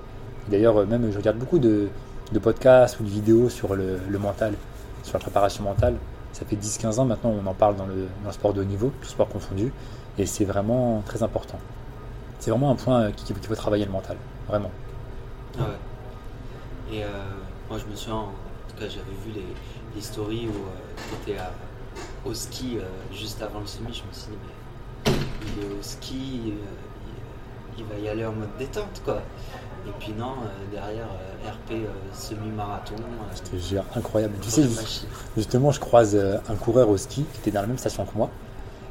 D'ailleurs, euh, même je regarde beaucoup de, podcasts ou de vidéos sur le, mental, sur la préparation mentale. Ça fait 10-15 ans maintenant, on en parle dans le, dans le sport de haut niveau, tout sport confondu. Et c'est vraiment très important. C'est vraiment un point qu'il faut travailler le mental, vraiment. Ah. Et euh, moi, je me souviens, j'avais vu les, les stories où euh, tu étais au ski euh, juste avant le semi. Je me suis dit, mais il est au ski, il, il, va y aller en mode détente, quoi. Et puis non, derrière, RP semi-marathon. C'était incroyable. Tu sais, justement, je croise un coureur au ski qui était dans la même station que moi.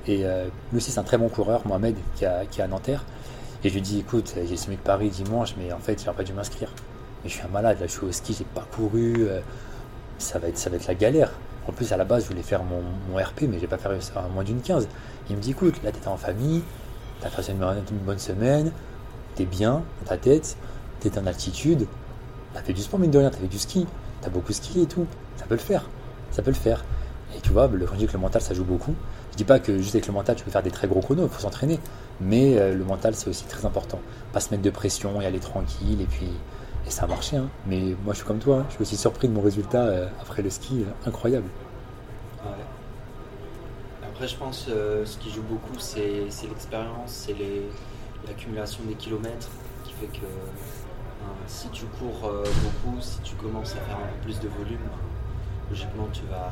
Et euh, lui aussi, c'est un très bon coureur, Mohamed, qui, est à Nanterre. Et je lui dis écoute, j'ai semé de Paris dimanche, mais en fait, j'aurais pas dû m'inscrire. Mais je suis un malade, là, je suis au ski, j'ai pas couru. Ça, va être, ça va être la galère. En plus, à la base, je voulais faire mon, RP, mais j'ai pas fait ça moins d'une 15. Il me dit écoute, là, t'étais en famille, t'as passé une, bonne semaine, t'es bien dans ta tête, t'es en altitude, t'as fait du sport, mine de rien, t'as fait du ski, t'as beaucoup ski et tout. Ça peut le faire. Ça peut le faire. Et tu vois, le, quand je dis que le mental, ça joue beaucoup, dis pas que juste avec le mental, tu peux faire des très gros chronos, il faut s'entraîner. Mais euh, le mental, c'est aussi très important. Pas se mettre de pression et aller tranquille. Et puis, et ça a marché. Hein. Mais moi, je suis comme toi. Hein. Je suis aussi surpris de mon résultat euh, après le ski. Euh, incroyable. Après, je pense ce qui joue beaucoup, c'est l'expérience, c'est l'accumulation des kilomètres qui fait que si tu cours beaucoup, si tu commences à faire un peu plus de volume, logiquement, tu vas,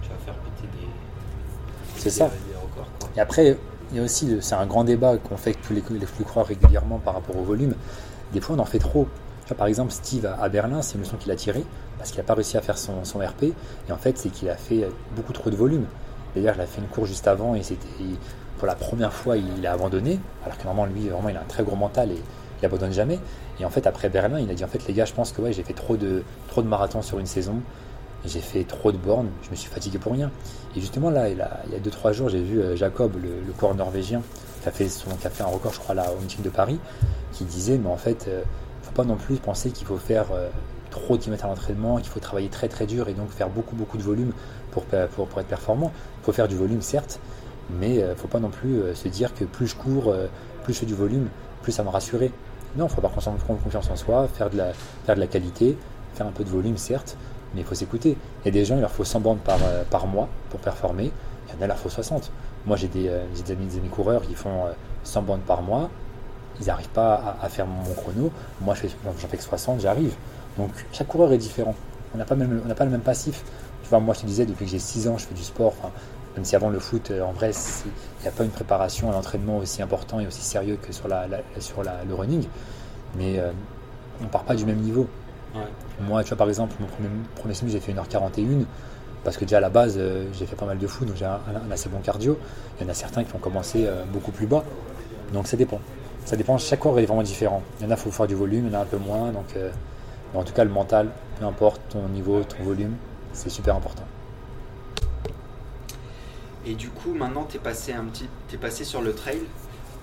tu vas faire péter des c'est ça. Et après, il y a aussi, c'est un grand débat qu'on fait avec tous les, les flux croix régulièrement par rapport au volume. Des fois, on en fait trop. Par exemple, Steve à Berlin, c'est une leçon qu'il a tirée parce qu'il n'a pas réussi à faire son, RP. Et en fait, c'est qu'il a fait beaucoup trop de volume. D'ailleurs, il a fait une course juste avant et c'était pour la première fois, il a abandonné. Alors que normalement, lui, vraiment, il a un très gros mental et il abandonne jamais. Et en fait, après Berlin, il a dit en fait, les gars, je pense que ouais, j'ai fait trop de, trop de marathons sur une saison j'ai fait trop de bornes, je me suis fatigué pour rien. Et justement, là, il, y a 2-3 jours, j'ai vu euh, Jacob, le, coureur norvégien, qui a, fait son, qui a fait un record, je crois, là, au meeting de Paris, qui disait, mais en fait, euh, pas non plus penser qu'il faut faire euh, trop de kilomètres à l'entraînement, qu'il faut travailler très très dur et donc faire beaucoup beaucoup de volume pour, pour, être performant. Il faut faire du volume, certes, mais il ne faut pas non plus se dire que plus je cours, plus je fais du volume, plus ça me rassurer. Non, il faut avoir confiance en soi, faire de, la, faire de la qualité, faire un peu de volume, certes, mais il faut s'écouter. Il y a des gens, il leur faut 100 bandes par, euh, par mois pour performer. Il y en a, il leur faut 60. Moi, j'ai des, euh, des, amis, des amis coureurs qui font 100 euh, bandes par mois. Ils n'arrivent pas à, faire mon chrono. Moi, j'en fais que 60, j'arrive. Donc, chaque coureur est différent. On n'a pas, pas le même passif. Tu vois, moi, je te disais, depuis que j'ai 6 ans, je fais du sport. même si avant le foot, en vrai, il n'y a pas une préparation, un entraînement aussi important et aussi sérieux que sur, la, sur la, le running. Mais on ne part pas du même niveau. Moi, tu vois, par exemple, mon premier, premier semi, j'ai fait 1h41 parce que déjà à la base, euh, j'ai fait pas mal de foot, donc j'ai un, assez bon cardio. Il y en a certains qui ont commencé euh, beaucoup plus bas. Donc ça dépend. Ça dépend, chaque corps est vraiment différent. Il y en a, il faut faire du volume, il y en a un peu moins. Donc, euh, en tout cas, le mental, peu importe ton niveau, ton volume, c'est super important. Et du coup, maintenant, tu es passé un petit, es passé sur le trail.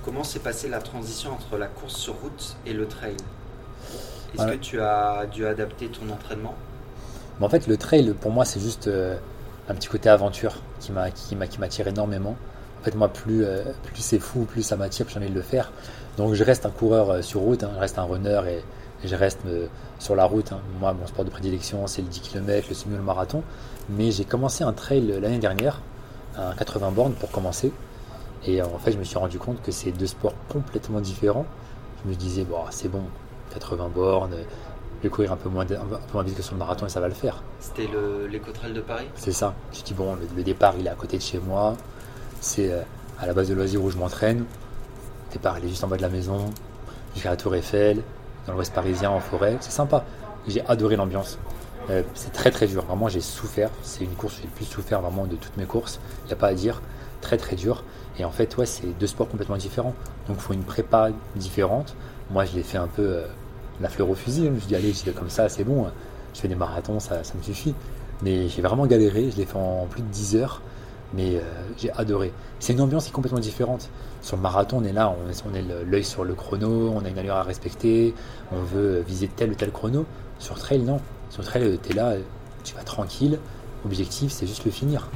Comment s'est passée la transition entre la course sur route et le trail? Est-ce que tu as dû adapter ton entraînement? En fait, le trail, pour moi, c'est juste euh, un petit côté aventure qui m'a qui qui m'attire énormément. En fait, moi, plus, euh, plus c'est fou, plus ça m'attire, plus j'ai envie de le faire. Donc, je reste un coureur euh, sur route, hein. je reste un runner et, je reste sur la route. Hein. Moi, mon sport de prédilection, c'est le 10 km, le semi, le marathon. Mais j'ai commencé un trail l'année dernière, un 80 bornes pour commencer. Et en fait, je me suis rendu compte que c'est deux sports complètement différents. Je me disais, bon, c'est bon, 80 bornes, je vais courir un peu, moins, un peu moins vite que sur le marathon et ça va le faire. C'était l'écotrail de Paris? C'est ça. Je me dit, bon, le, départ, il est à côté de chez moi. C'est euh, à la base de loisirs où je m'entraîne. Départ, il juste en bas de la maison. J'ai la Tour Eiffel, dans l'ouest parisien, en forêt. C'est sympa. J'ai adoré l'ambiance. Euh, c'est très très dur. Vraiment, j'ai souffert. C'est une course où j'ai le plus souffert vraiment de toutes mes courses. Il n'y a pas à dire. Très très dur. Et en fait, ouais, c'est deux sports complètement différents. Donc, il faut une prépa différente. Moi, je l'ai fait un peu euh, la fleur au fusil. Je me dis, allez, j'y vais comme ça, c'est bon. Je fais des marathons, ça, ça me suffit. Mais j'ai vraiment galéré. Je l'ai fait en plus de 10 heures. Mais euh, j'ai adoré. C'est une ambiance qui est complètement différente. Sur le marathon, on est là, on, est, l'œil sur le chrono, on a une allure à respecter, on veut viser tel ou tel chrono. Sur trail, non. Sur trail, tu es là, tu vas tranquille. Objectif, c'est juste le finir.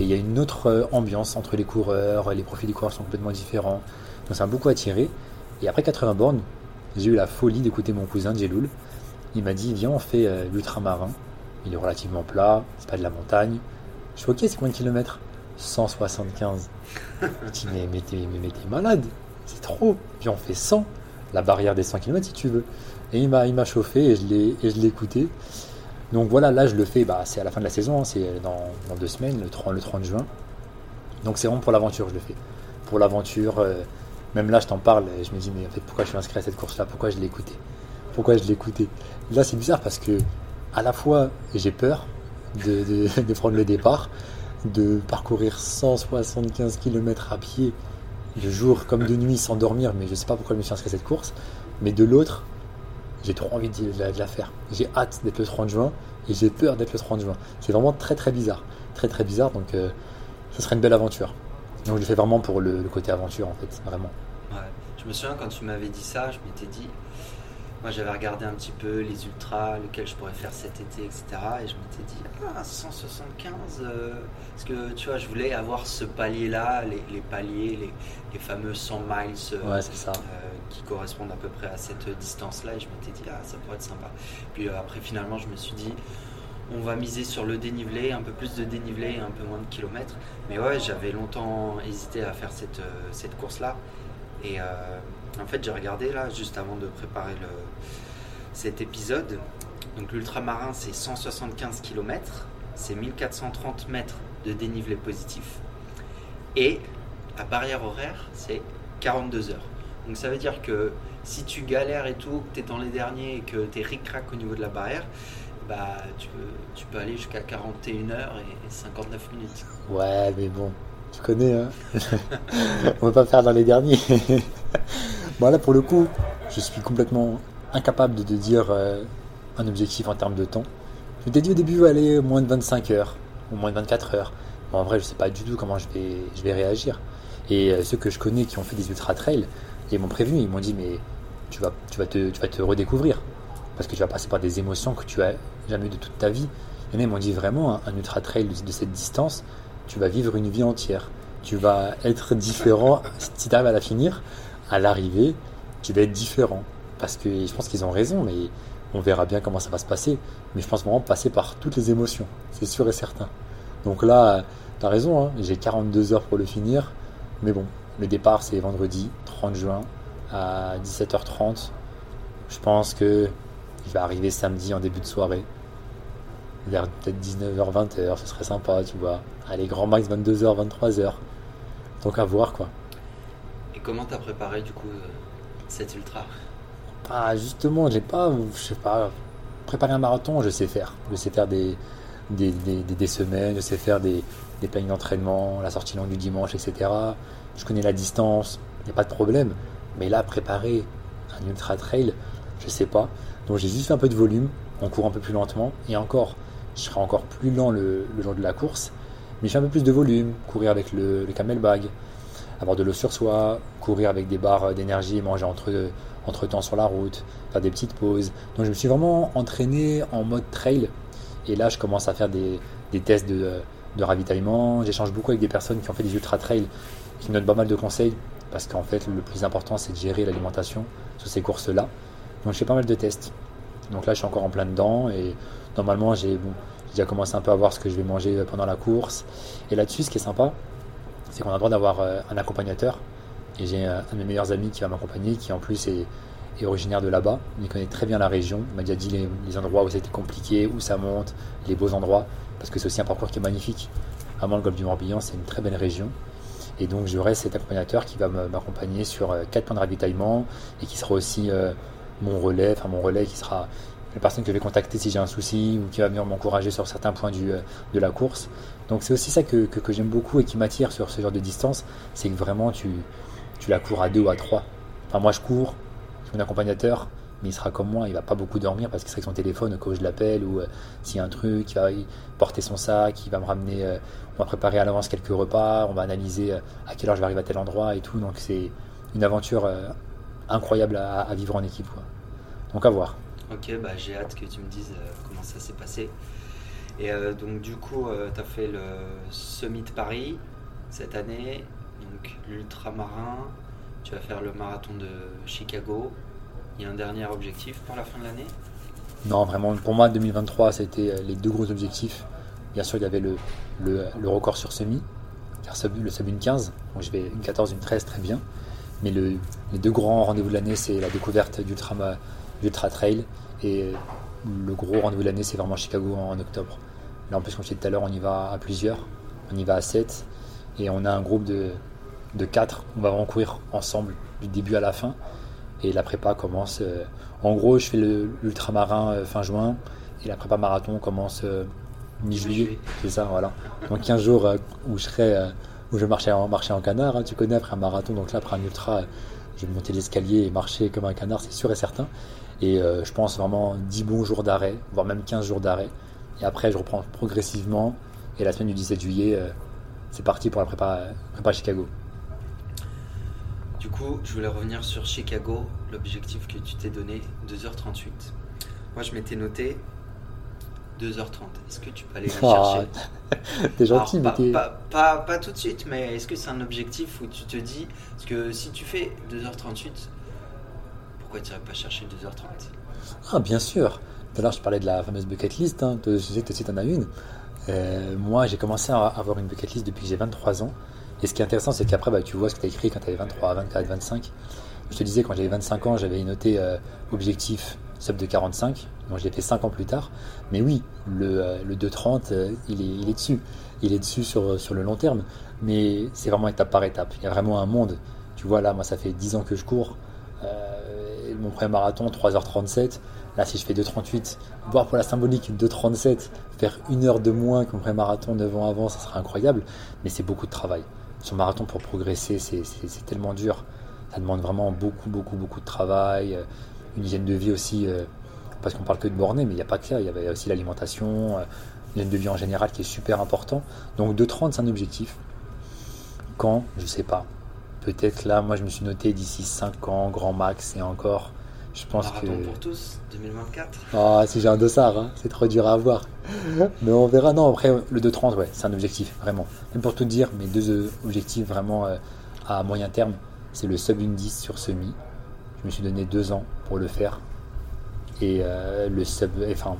Et il y a une autre euh, ambiance entre les coureurs, les profils des coureurs sont complètement différents. Donc ça m'a beaucoup attiré. Et après 80 bornes, j'ai eu la folie d'écouter mon cousin Jeloul. Il m'a dit Viens, on fait euh, l'ultramarin. Il est relativement plat, c'est pas de la montagne. Je fais Ok, c'est combien de kilomètres? 175. je dis Mais, mais t'es malade, c'est trop. Puis on fait 100, la barrière des 100 km si tu veux. Et il m'a chauffé et je l'ai écouté. Donc voilà, là je le fais, bah, c'est à la fin de la saison, hein, c'est dans, deux semaines, le 30, le 30 juin. Donc c'est vraiment pour l'aventure, je le fais. Pour l'aventure, euh, même là je t'en parle et je me dis, mais en fait, pourquoi je suis inscrit à cette course-là? Pourquoi je l'ai écouté? Pourquoi je l'ai écouté? Là c'est bizarre parce que à la fois j'ai peur de, prendre le départ, de parcourir 175 km à pied de jour comme de nuit sans dormir, mais je ne sais pas pourquoi je me suis inscrit cette course. Mais de l'autre, j'ai trop envie de la, faire. J'ai hâte d'être le 30 juin et j'ai peur d'être le 30 juin. C'est vraiment très très bizarre. Très très bizarre, donc euh, ce serait une belle aventure. Donc je le fais vraiment pour le, côté aventure en fait, vraiment. Je me souviens quand tu m'avais dit ça, je m'étais dit, moi, j'avais regardé un petit peu les ultras, lesquels je pourrais faire cet été, etc. Et je m'étais dit, ah, 175, euh, parce que tu vois, je voulais avoir ce palier-là, les, paliers, les, fameux 100 miles euh, ça. Euh, qui correspondent à peu près à cette distance-là. Et je m'étais dit, ah, ça pourrait être sympa. Puis après, finalement, je me suis dit, on va miser sur le dénivelé, un peu plus de dénivelé et un peu moins de kilomètres. Mais ouais, j'avais longtemps hésité à faire cette, cette course-là. Et en fait, j'ai regardé là, juste avant de préparer cet épisode. Donc, l'ultramarin, c'est 175 km, c'est 1430 mètres de dénivelé positif. Et la barrière horaire, c'est 42 heures. Donc, ça veut dire que si tu galères et tout, que tu es dans les derniers et que tu es ric-rac au niveau de la barrière, bah, tu, peux, tu peux aller jusqu'à 41 heures et 59 minutes. Ouais, mais bon, tu connais, hein On va pas faire dans les derniers. Bon, là, pour le coup, je suis complètement incapable de, dire euh, un objectif en termes de temps. Je m'étais dit au début, aller moins de 25 heures, ou moins de 24 heures. Bon, en vrai, je sais pas du tout comment je vais, je vais réagir. Et euh, ceux que je connais qui ont fait des ultra trails, ils m'ont prévenu, ils m'ont dit, mais tu vas, tu, vas te, tu vas te redécouvrir. Parce que tu vas passer par des émotions que tu as jamais eu de toute ta vie. Et même, m'ont dit vraiment, un, ultra trail de, de cette distance, tu vas vivre une vie entière. Tu vas être différent si tu arrives à la finir à l'arrivée, tu vas être différent. Parce que je pense qu'ils ont raison, mais on verra bien comment ça va se passer. Mais je pense vraiment passer par toutes les émotions, c'est sûr et certain. Donc là, tu as raison, hein, j'ai 42 heures pour le finir. Mais bon, le départ c'est vendredi 30 juin à 17h30. Je pense que il va arriver samedi en début de soirée. Vers peut-être 19h, 20h, ce serait sympa, tu vois. Allez, grand max 22h, 23h. Donc à voir quoi comment t'as préparé du coup euh, cet ultra? Ah justement, j'ai pas, je sais pas, préparer un marathon, je sais faire. Je sais faire des, des, semaines, je sais faire des, des plans d'entraînement, la sortie longue du dimanche, etc. Je connais la distance, il n'y a pas de problème. Mais là, préparer un ultra trail, je sais pas. Donc j'ai juste fait un peu de volume, on court un peu plus lentement, et encore, je serai encore plus lent le, jour de la course, mais je fais un peu plus de volume, courir avec le, le camel bag, avoir de l'eau sur soi, courir avec des barres d'énergie, manger entre, entre temps sur la route, faire des petites pauses. Donc je me suis vraiment entraîné en mode trail. Et là, je commence à faire des, tests de, ravitaillement. J'échange beaucoup avec des personnes qui ont fait des ultra trails, qui me donnent pas mal de conseils. Parce qu'en fait, le plus important, c'est de gérer l'alimentation sur ces courses-là. Donc je fais pas mal de tests. Donc là, je suis encore en plein dedans. Et normalement, j'ai déjà commencé un peu à voir ce que je vais manger pendant la course. Et là-dessus, ce qui est sympa, c'est qu'on a le droit d'avoir euh, un accompagnateur. Et j'ai un de mes meilleurs amis qui va m'accompagner, qui en plus est, originaire de là-bas. Il connaît très bien la région. Il m'a déjà dit les, endroits où c'était compliqué, où ça monte, les beaux endroits, parce que c'est aussi un parcours qui est magnifique. Vraiment, le golfe du Morbihan, c'est une très belle région. Et donc, j'aurai cet accompagnateur qui va m'accompagner sur euh, quatre points de ravitaillement et qui sera aussi euh, mon relais, enfin mon relais qui sera la personne que je vais contacter si j'ai un souci ou qui va venir m'encourager sur certains points du, de la course. Donc c'est aussi ça que, que, j'aime beaucoup et qui m'attire sur ce genre de distance, c'est que vraiment tu, tu la cours à deux ou à trois. Enfin moi je cours, suis mon accompagnateur, mais il sera comme moi, il va pas beaucoup dormir parce qu'il sera avec son téléphone quand je l'appelle ou s'il y a un truc, il va porter son sac, il va me ramener, on va préparer à l'avance quelques repas, on va analyser à quelle heure je vais arriver à tel endroit et tout. Donc c'est une aventure incroyable à, vivre en équipe. Donc à voir. Ok, bah, j'ai hâte que tu me dises euh, comment ça s'est passé. Et euh, donc du coup, euh, tu as fait le Summit de Paris cette année, donc l'ultramarin, tu vas faire le marathon de Chicago. Il y a un dernier objectif pour la fin de l'année? Non, vraiment, pour moi 2023, c'était les deux gros objectifs. Bien sûr, il y avait le, le, record sur semi, le sub une 15, donc je vais une 14, une 13, très bien. Mais les deux grands rendez-vous de l'année, c'est la découverte d'Ultra Trail et le gros rendez-vous de l'année, c'est vraiment Chicago en, octobre. Là, en plus, comme je disais tout à l'heure, on y va à plusieurs. On y va à 7 et on a un groupe de, de 4. On va vraiment courir ensemble du début à la fin. Et la prépa commence. Euh, en gros, je fais l'ultramarin euh, fin juin et la prépa marathon commence euh, mi-juillet. C'est ça, voilà. Donc 15 jours où je serai où je marchais en, en canard, hein, tu connais, après un marathon, donc là, après un ultra, je vais monter l'escalier et marcher comme un canard, c'est sûr et certain. Et euh, je pense vraiment 10 bons jours d'arrêt, voire même 15 jours d'arrêt. Et après, je reprends progressivement. Et la semaine du 17 juillet, euh, c'est parti pour la prépa, prépa Chicago. Du coup, je voulais revenir sur Chicago, l'objectif que tu t'es donné, 2h38. Moi, je m'étais noté 2h30. Est-ce que tu peux aller le ah, chercher? T'es gentil, mais pas, pas, pas, tout de suite, mais est-ce que c'est un objectif où tu te dis. Parce que si tu fais 2h38, pourquoi tu n'irais pas chercher 2h30 Ah, bien sûr. Tout à l'heure, je parlais de la fameuse bucket list. Hein. Je sais que tu en as une. Euh, moi, j'ai commencé à avoir une bucket list depuis que j'ai 23 ans. Et ce qui est intéressant, c'est qu'après, bah, tu vois ce que tu as écrit quand tu avais 23, 24, 25. Je te disais, quand j'avais 25 ans, j'avais noté euh, objectif sub de 45. Donc je l'ai fait 5 ans plus tard. Mais oui, le, euh, le 2,30, euh, il, est, il est dessus. Il est dessus sur, sur le long terme. Mais c'est vraiment étape par étape. Il y a vraiment un monde. Tu vois, là, moi, ça fait 10 ans que je cours. Euh, mon premier marathon, 3h37. Là, si je fais 2h38, voire pour la symbolique, 2h37, faire une heure de moins que mon premier marathon 9 ans avant, ça serait incroyable. Mais c'est beaucoup de travail. Sur marathon, pour progresser, c'est tellement dur. Ça demande vraiment beaucoup, beaucoup, beaucoup de travail une hygiène de vie aussi, euh, parce qu'on parle que de borné, mais il n'y a pas que ça, il y avait aussi l'alimentation, euh, une hygiène de vie en général qui est super important. Donc 2,30 c'est un objectif. Quand? Je sais pas. Peut-être là, moi je me suis noté d'ici 5 ans, grand max et encore. Je pense que. pour tous, 2024. Ah, si j'ai un dossard, hein, c'est trop dur à avoir. Mais on verra. Non, après, le 2,30, ouais, c'est un objectif, vraiment. Même pour tout dire, mes deux euh, objectifs vraiment à moyen terme, c'est le sub 10 sur semi je me suis donné deux ans pour le faire. Et euh, le sub, enfin,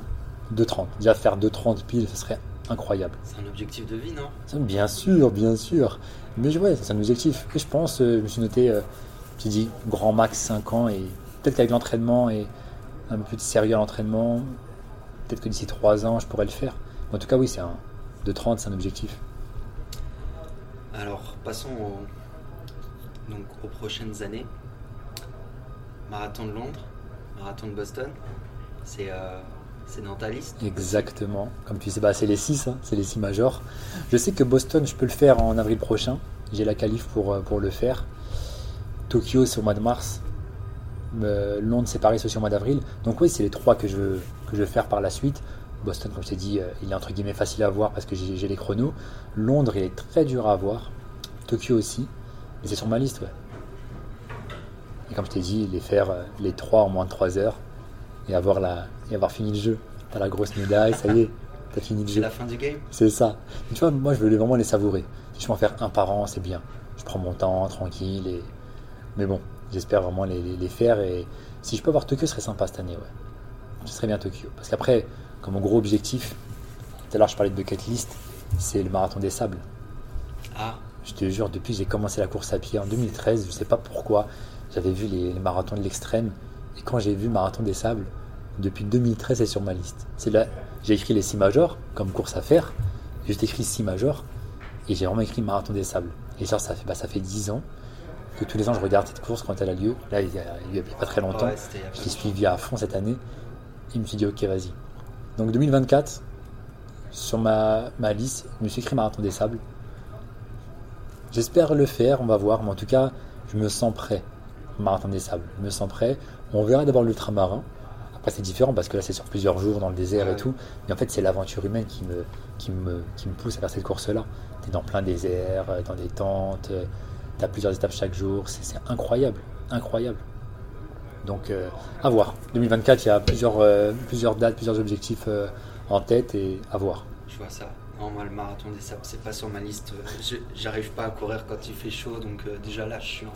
2,30. Déjà faire 2,30 pile, ce serait incroyable. C'est un objectif de vie, non? Bien sûr, bien sûr. Mais ouais, c'est un objectif. Et je pense, euh, je me suis noté, euh, tu dis, grand max 5 ans. Et peut-être qu'avec l'entraînement et un peu de sérieux à l'entraînement, peut-être que d'ici 3 ans, je pourrais le faire. En tout cas, oui, c'est un 2,30, c'est un objectif. Alors, passons donc, aux prochaines années marathon de Londres, marathon de Boston. C'est euh, dans ta liste Exactement. Comme tu sais, bah, c'est les 6, hein, c'est les 6 majors. Je sais que Boston, je peux le faire en avril prochain. J'ai la qualif pour, euh, le faire. Tokyo, c'est au mois de mars. Euh, Londres, c'est pareil, c'est aussi au mois d'avril. Donc oui, c'est les trois que je, veux, faire par la suite. Boston, comme je t'ai dit, il est entre guillemets facile à voir parce que j'ai les chronos. Londres, il est très dur à voir. Tokyo aussi. Mais c'est sur ma liste, ouais. Et comme je t'ai dit, les faire euh, les trois en moins de 3 heures et avoir, la, et avoir fini le jeu. T'as la grosse médaille, ça y est, t'as fini le jeu. C'est la fin du game C'est ça. tu vois, moi je veux vraiment les savourer. Si je peux en faire un par an, c'est bien. Je prends mon temps, tranquille. Et... Mais bon, j'espère vraiment les, les, faire. Et si je peux avoir Tokyo, ce serait sympa cette année, ouais. Ce serait bien Tokyo. Parce qu'après, comme mon gros objectif, tout à l'heure je parlais de bucket list, c'est le marathon des sables. Ah. Je te jure, depuis que j'ai commencé la course à pied en 2013, je sais pas pourquoi, j'avais vu les, marathons de l'extrême. Et quand j'ai vu Marathon des Sables, depuis 2013, c'est sur ma liste. C'est là, j'ai écrit les 6 majors comme course à faire. J'ai écrit 6 majors et j'ai vraiment écrit Marathon des Sables. Et ça, ça fait, bah, ça fait 10 ans que tous les ans je regarde cette course quand elle a lieu. Là, il n'y a, pas très longtemps. je l'ai suivi à fond cette année. je me suis dit, ok, vas-y. Donc 2024, sur ma, ma liste, je me suis écrit Marathon des Sables. J'espère le faire, on va voir, mais en tout cas, je me sens prêt. Marathon des Sables, je me sens prêt. On verra d'abord l'ultramarin. Après, c'est différent parce que là, c'est sur plusieurs jours dans le désert et tout. Mais en fait, c'est l'aventure humaine qui me, qui, me, qui me pousse à faire cette course-là. Tu es dans plein désert, euh, dans des tentes, euh, tu as plusieurs étapes chaque jour. C'est incroyable, incroyable. Donc, euh, à voir. 2024, il y a plusieurs, plusieurs dates, plusieurs objectifs en tête et à voir. Je vois ça. Non, moi, le marathon des sables, c'est pas sur ma liste. J'arrive pas à courir quand il fait chaud, donc déjà là, je suis en,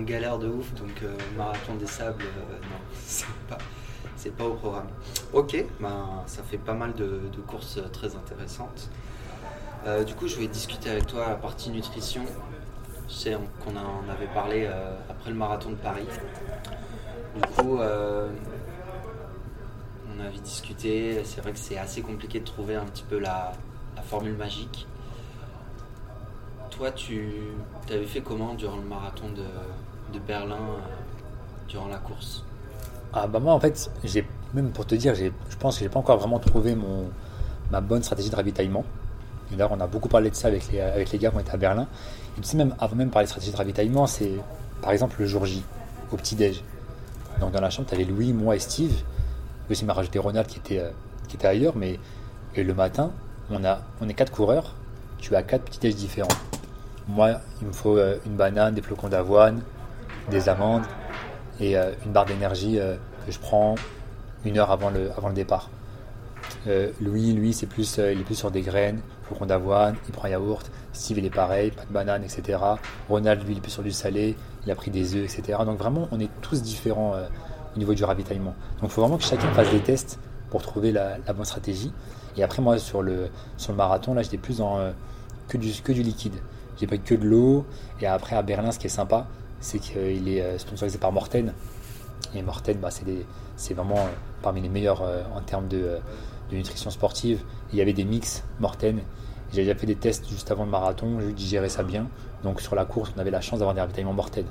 galère de ouf. Donc, marathon des sables, non, c'est pas, c'est pas au programme. Ok, ben, ça fait pas mal de, courses très intéressantes. Euh, du coup, je vais discuter avec toi la partie nutrition. Je sais qu'on en avait parlé euh, après le marathon de Paris. Du coup, euh, on avait discuté. C'est vrai que c'est assez compliqué de trouver un petit peu la, formule magique. Toi, tu avais fait comment durant le marathon de Berlin, durant la course? Ah bah moi en fait, j'ai même pour te dire, je pense que j'ai pas encore vraiment trouvé mon, ma bonne stratégie de ravitaillement. D'ailleurs, on a beaucoup parlé de ça avec les, avec les gars qui ont été à Berlin. Et tu sais, même avant même parler de stratégie de ravitaillement, c'est par exemple le jour J, au petit-déj. Donc dans la chambre, tu avais Louis, moi et Steve. Aussi, m'a rajouté Ronald qui était, euh, qui était ailleurs. Mais et le matin, on, a, on est quatre coureurs. Tu as quatre petits-déj différents. Moi, il me faut euh, une banane, des flocons d'avoine, des amandes, et euh, une barre d'énergie euh, que je prends une heure avant le, départ. Louis, lui, c'est plus, il est plus sur des graines, flocons d'avoine, il prend yaourt. Steve, il est pareil, pas de banane, etc. Ronald, lui, il est plus sur du salé, il a pris des œufs, etc. Donc vraiment, on est tous différents au niveau du ravitaillement. Donc il faut vraiment que chacun fasse des tests pour trouver la, bonne stratégie. Et après, moi, sur le, sur le marathon, là, j'étais plus que, du, que du liquide. J'ai pris que de l'eau. Et après, à Berlin, ce qui est sympa, c'est qu'il est euh, sponsorisé par Morten. Et Morten, bah, c'est vraiment euh, parmi les meilleurs euh, en termes de, nutrition sportive. Il y avait des mix Morten. J'ai déjà fait des tests juste avant le marathon, je digérais ça bien. Donc sur la course, on avait la chance d'avoir des ravitaillements Morten.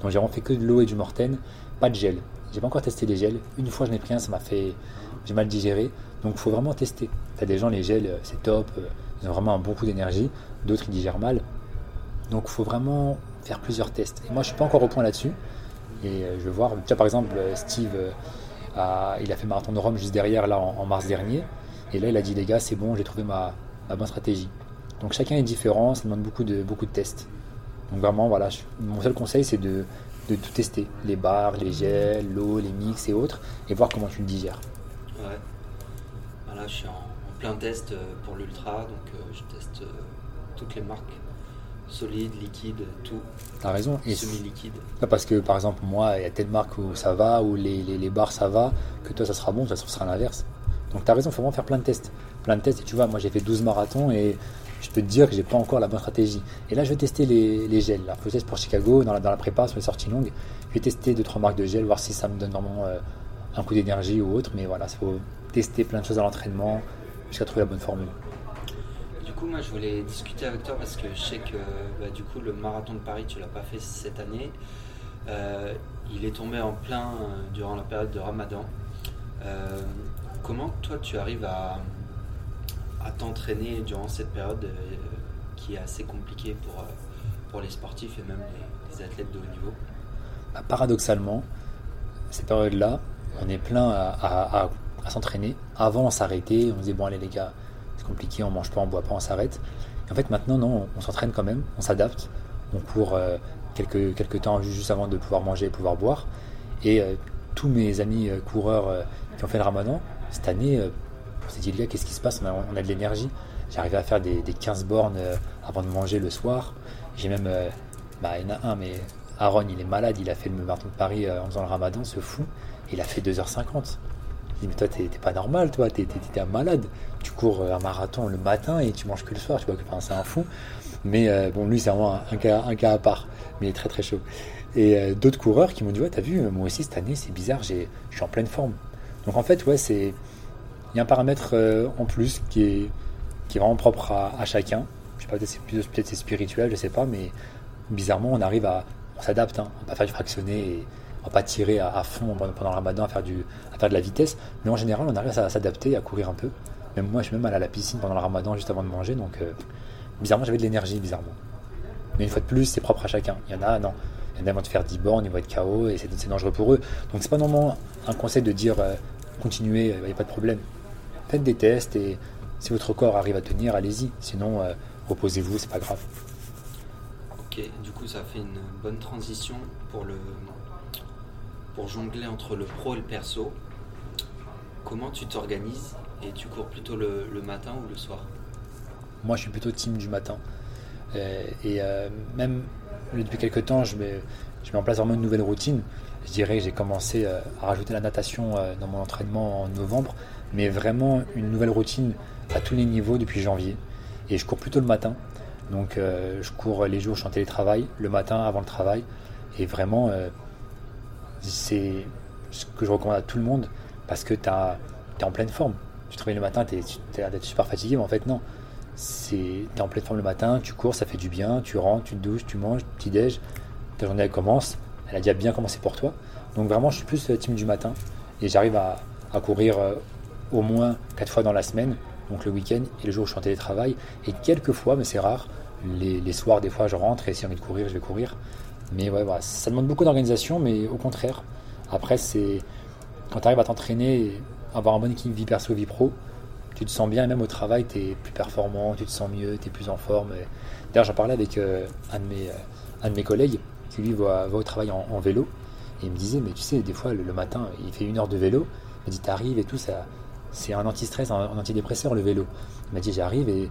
Donc j'ai vraiment fait que de l'eau et du Morten, pas de gel. J'ai pas encore testé les gels. Une fois, je n'ai pris un, ça m'a fait. J'ai mal digéré. Donc il faut vraiment tester. Tu as des gens, les gels, c'est top, ils ont vraiment un bon coup d'énergie. D'autres, ils digèrent mal. Donc il faut vraiment faire plusieurs tests. Et moi, je suis pas encore au point là-dessus. Et euh, je vais voir. Tu par exemple, euh, Steve, euh, a, il a fait marathon de Rome juste derrière, là, en, mars dernier. Et là, il a dit, les gars, c'est bon, j'ai trouvé ma, bonne stratégie. Donc chacun est différent, ça demande beaucoup de, tests. Donc vraiment, voilà, mon seul conseil, c'est de, de, tout tester. Les bars, les gels, l'eau, les mix et autres, et voir comment tu le digères. Ouais. Voilà, je suis en, plein test pour l'ultra, donc je teste toutes les marques solide, liquide, tout. T'as raison. Et semi-liquide. Parce que par exemple, moi, il y a telle marque où ça va, où les, les, les bars ça va, que toi ça sera bon, ça sera l'inverse. Donc t'as raison, il faut vraiment faire plein de tests. Plein de tests, et tu vois, moi j'ai fait 12 marathons et je peux te dire que j'ai pas encore la bonne stratégie. Et là, je vais tester les, les gels. Là, peut-être pour Chicago, dans la, dans la prépa, sur les sorties longues, je vais tester 2-3 marques de gel, voir si ça me donne vraiment euh, un coup d'énergie ou autre. Mais voilà, il faut tester plein de choses à l'entraînement jusqu'à trouver la bonne formule moi, je voulais discuter avec toi parce que je sais que bah, du coup, le marathon de Paris, tu l'as pas fait cette année. Euh, il est tombé en plein euh, durant la période de Ramadan. Euh, comment toi, tu arrives à, t'entraîner durant cette période qui est assez compliquée pour, pour les sportifs et même les, athlètes de haut niveau? Bah, Paradoxalement, cette période-là, on est plein à, à s'entraîner. Avant, on s'arrêtait, on disait bon allez les gars, compliqué, on mange pas, on boit pas, on s'arrête. En fait, maintenant, non, on, s'entraîne quand même, on s'adapte, on court euh, quelques, quelques temps juste avant de pouvoir manger et pouvoir boire. Et euh, tous mes amis euh, coureurs qui ont fait le ramadan, cette année, on s'est dit, gars, qu'est-ce qui se passe? On a, de l'énergie. Arrivé à faire des, 15 bornes avant de manger le soir. J'ai même, bah, il y en a un, mais Aaron, il est malade, il a fait le marathon de Paris en faisant le ramadan, ce fou. Il a fait 2h50 mais toi, t'es pas normal, toi, t'es un malade. Tu cours un marathon le matin et tu manges que le soir, tu vois, c'est un fou. Mais euh, bon, lui, c'est vraiment un, cas, un cas à part, mais il est très très chaud. Et euh, d'autres coureurs qui m'ont dit, ouais, t'as vu, moi aussi, cette année, c'est bizarre, je suis en pleine forme. Donc en fait, ouais, c'est. Il y a un paramètre euh, en plus qui est, qui est vraiment propre à, chacun. Je sais pas, peut-être c'est spirituel, je sais pas, mais bizarrement, on arrive à. On s'adapte, hein, on va pas faire du fractionné et pas tirer à, fond pendant le ramadan à faire, du, faire de la vitesse, mais en général, on arrive à, s'adapter, à courir un peu. Même moi, je suis même allé à la piscine pendant le ramadan juste avant de manger, donc euh, bizarrement, j'avais de l'énergie, bizarrement. Mais une fois de plus, c'est propre à chacun. Il y en a, non. Il y en a, vont te faire 10 bornes, ils vont être KO et c'est dangereux pour eux. Donc, c'est pas normalement un conseil de dire euh, continuez, il n'y a pas de problème. Faites des tests et si votre corps arrive à tenir, allez-y. Sinon, euh, reposez-vous, c'est pas grave. Ok, du coup, ça fait une bonne transition pour le pour jongler entre le pro et le perso. Comment tu t'organises et tu cours plutôt le, matin ou le soir? Moi, je suis plutôt team du matin. Euh, et euh, même depuis quelques temps, je mets, je en place vraiment une nouvelle routine. Je dirais que j'ai commencé à rajouter la natation dans mon entraînement en novembre, mais vraiment une nouvelle routine à tous les niveaux depuis janvier. Et je cours plutôt le matin. Donc euh, je cours les jours je suis en télétravail, le matin avant le travail. Et vraiment, euh, c'est ce que je recommande à tout le monde parce que tu es en pleine forme. Tu travailles le matin, tu es, super fatigué, mais en fait non. Tu es en pleine forme le matin, tu cours, ça fait du bien, tu rentres, tu te douches, tu manges, petit déj, ta journée elle commence, elle a déjà bien commencé pour toi. Donc vraiment, je suis plus team du matin et j'arrive à, courir euh, au moins 4 fois dans la semaine donc le week-end et le jour où je suis en télétravail. Et quelques fois, mais c'est rare, les, soirs, des fois, je rentre et si j'ai envie de courir, je vais courir. Mais ouais, voilà, ça demande beaucoup d'organisation, mais au contraire, après, c'est quand tu arrives à t'entraîner, avoir un bon équilibre vie perso, vie pro, tu te sens bien, et même au travail, tu es plus performant, tu te sens mieux, tu es plus en forme. D'ailleurs, j'en parlais avec euh, un, de mes, euh, un de mes collègues qui, lui, va, au travail en, vélo. Et il me disait, mais tu sais, des fois, le, matin, il fait une heure de vélo. Il me dit, t'arrives et tout, ça, c'est un anti-stress, un, antidépresseur, le vélo. Il m'a dit j'arrive et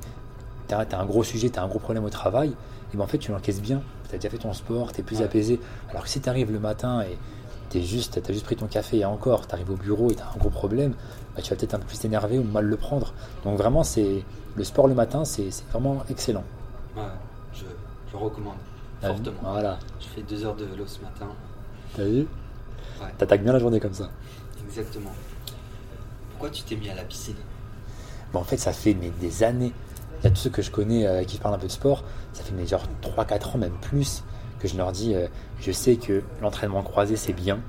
tu as, un gros sujet, tu as un gros problème au travail, et ben en fait tu l'encaisses bien. Tu as déjà fait ton sport, tu es plus apaisé. Alors que si tu arrives le matin et tu juste, as juste pris ton café et encore, tu arrives au bureau et tu as un gros problème, bah, tu vas peut-être un peu plus t'énerver ou mal le prendre. Donc vraiment, c'est le sport le matin, c'est vraiment excellent. Ouais, je, recommande fortement. Voilà. Je fais deux heures de vélo ce matin. T'as vu ouais. T'attaques bien la journée comme ça. Exactement tu t'es mis à la piscine? Bon, En fait, ça fait des années. Il y a tous ceux que je connais euh, qui parlent un peu de sport, ça fait mais genre 3-4 ans, même plus, que je leur dis euh, je sais que l'entraînement croisé c'est bien,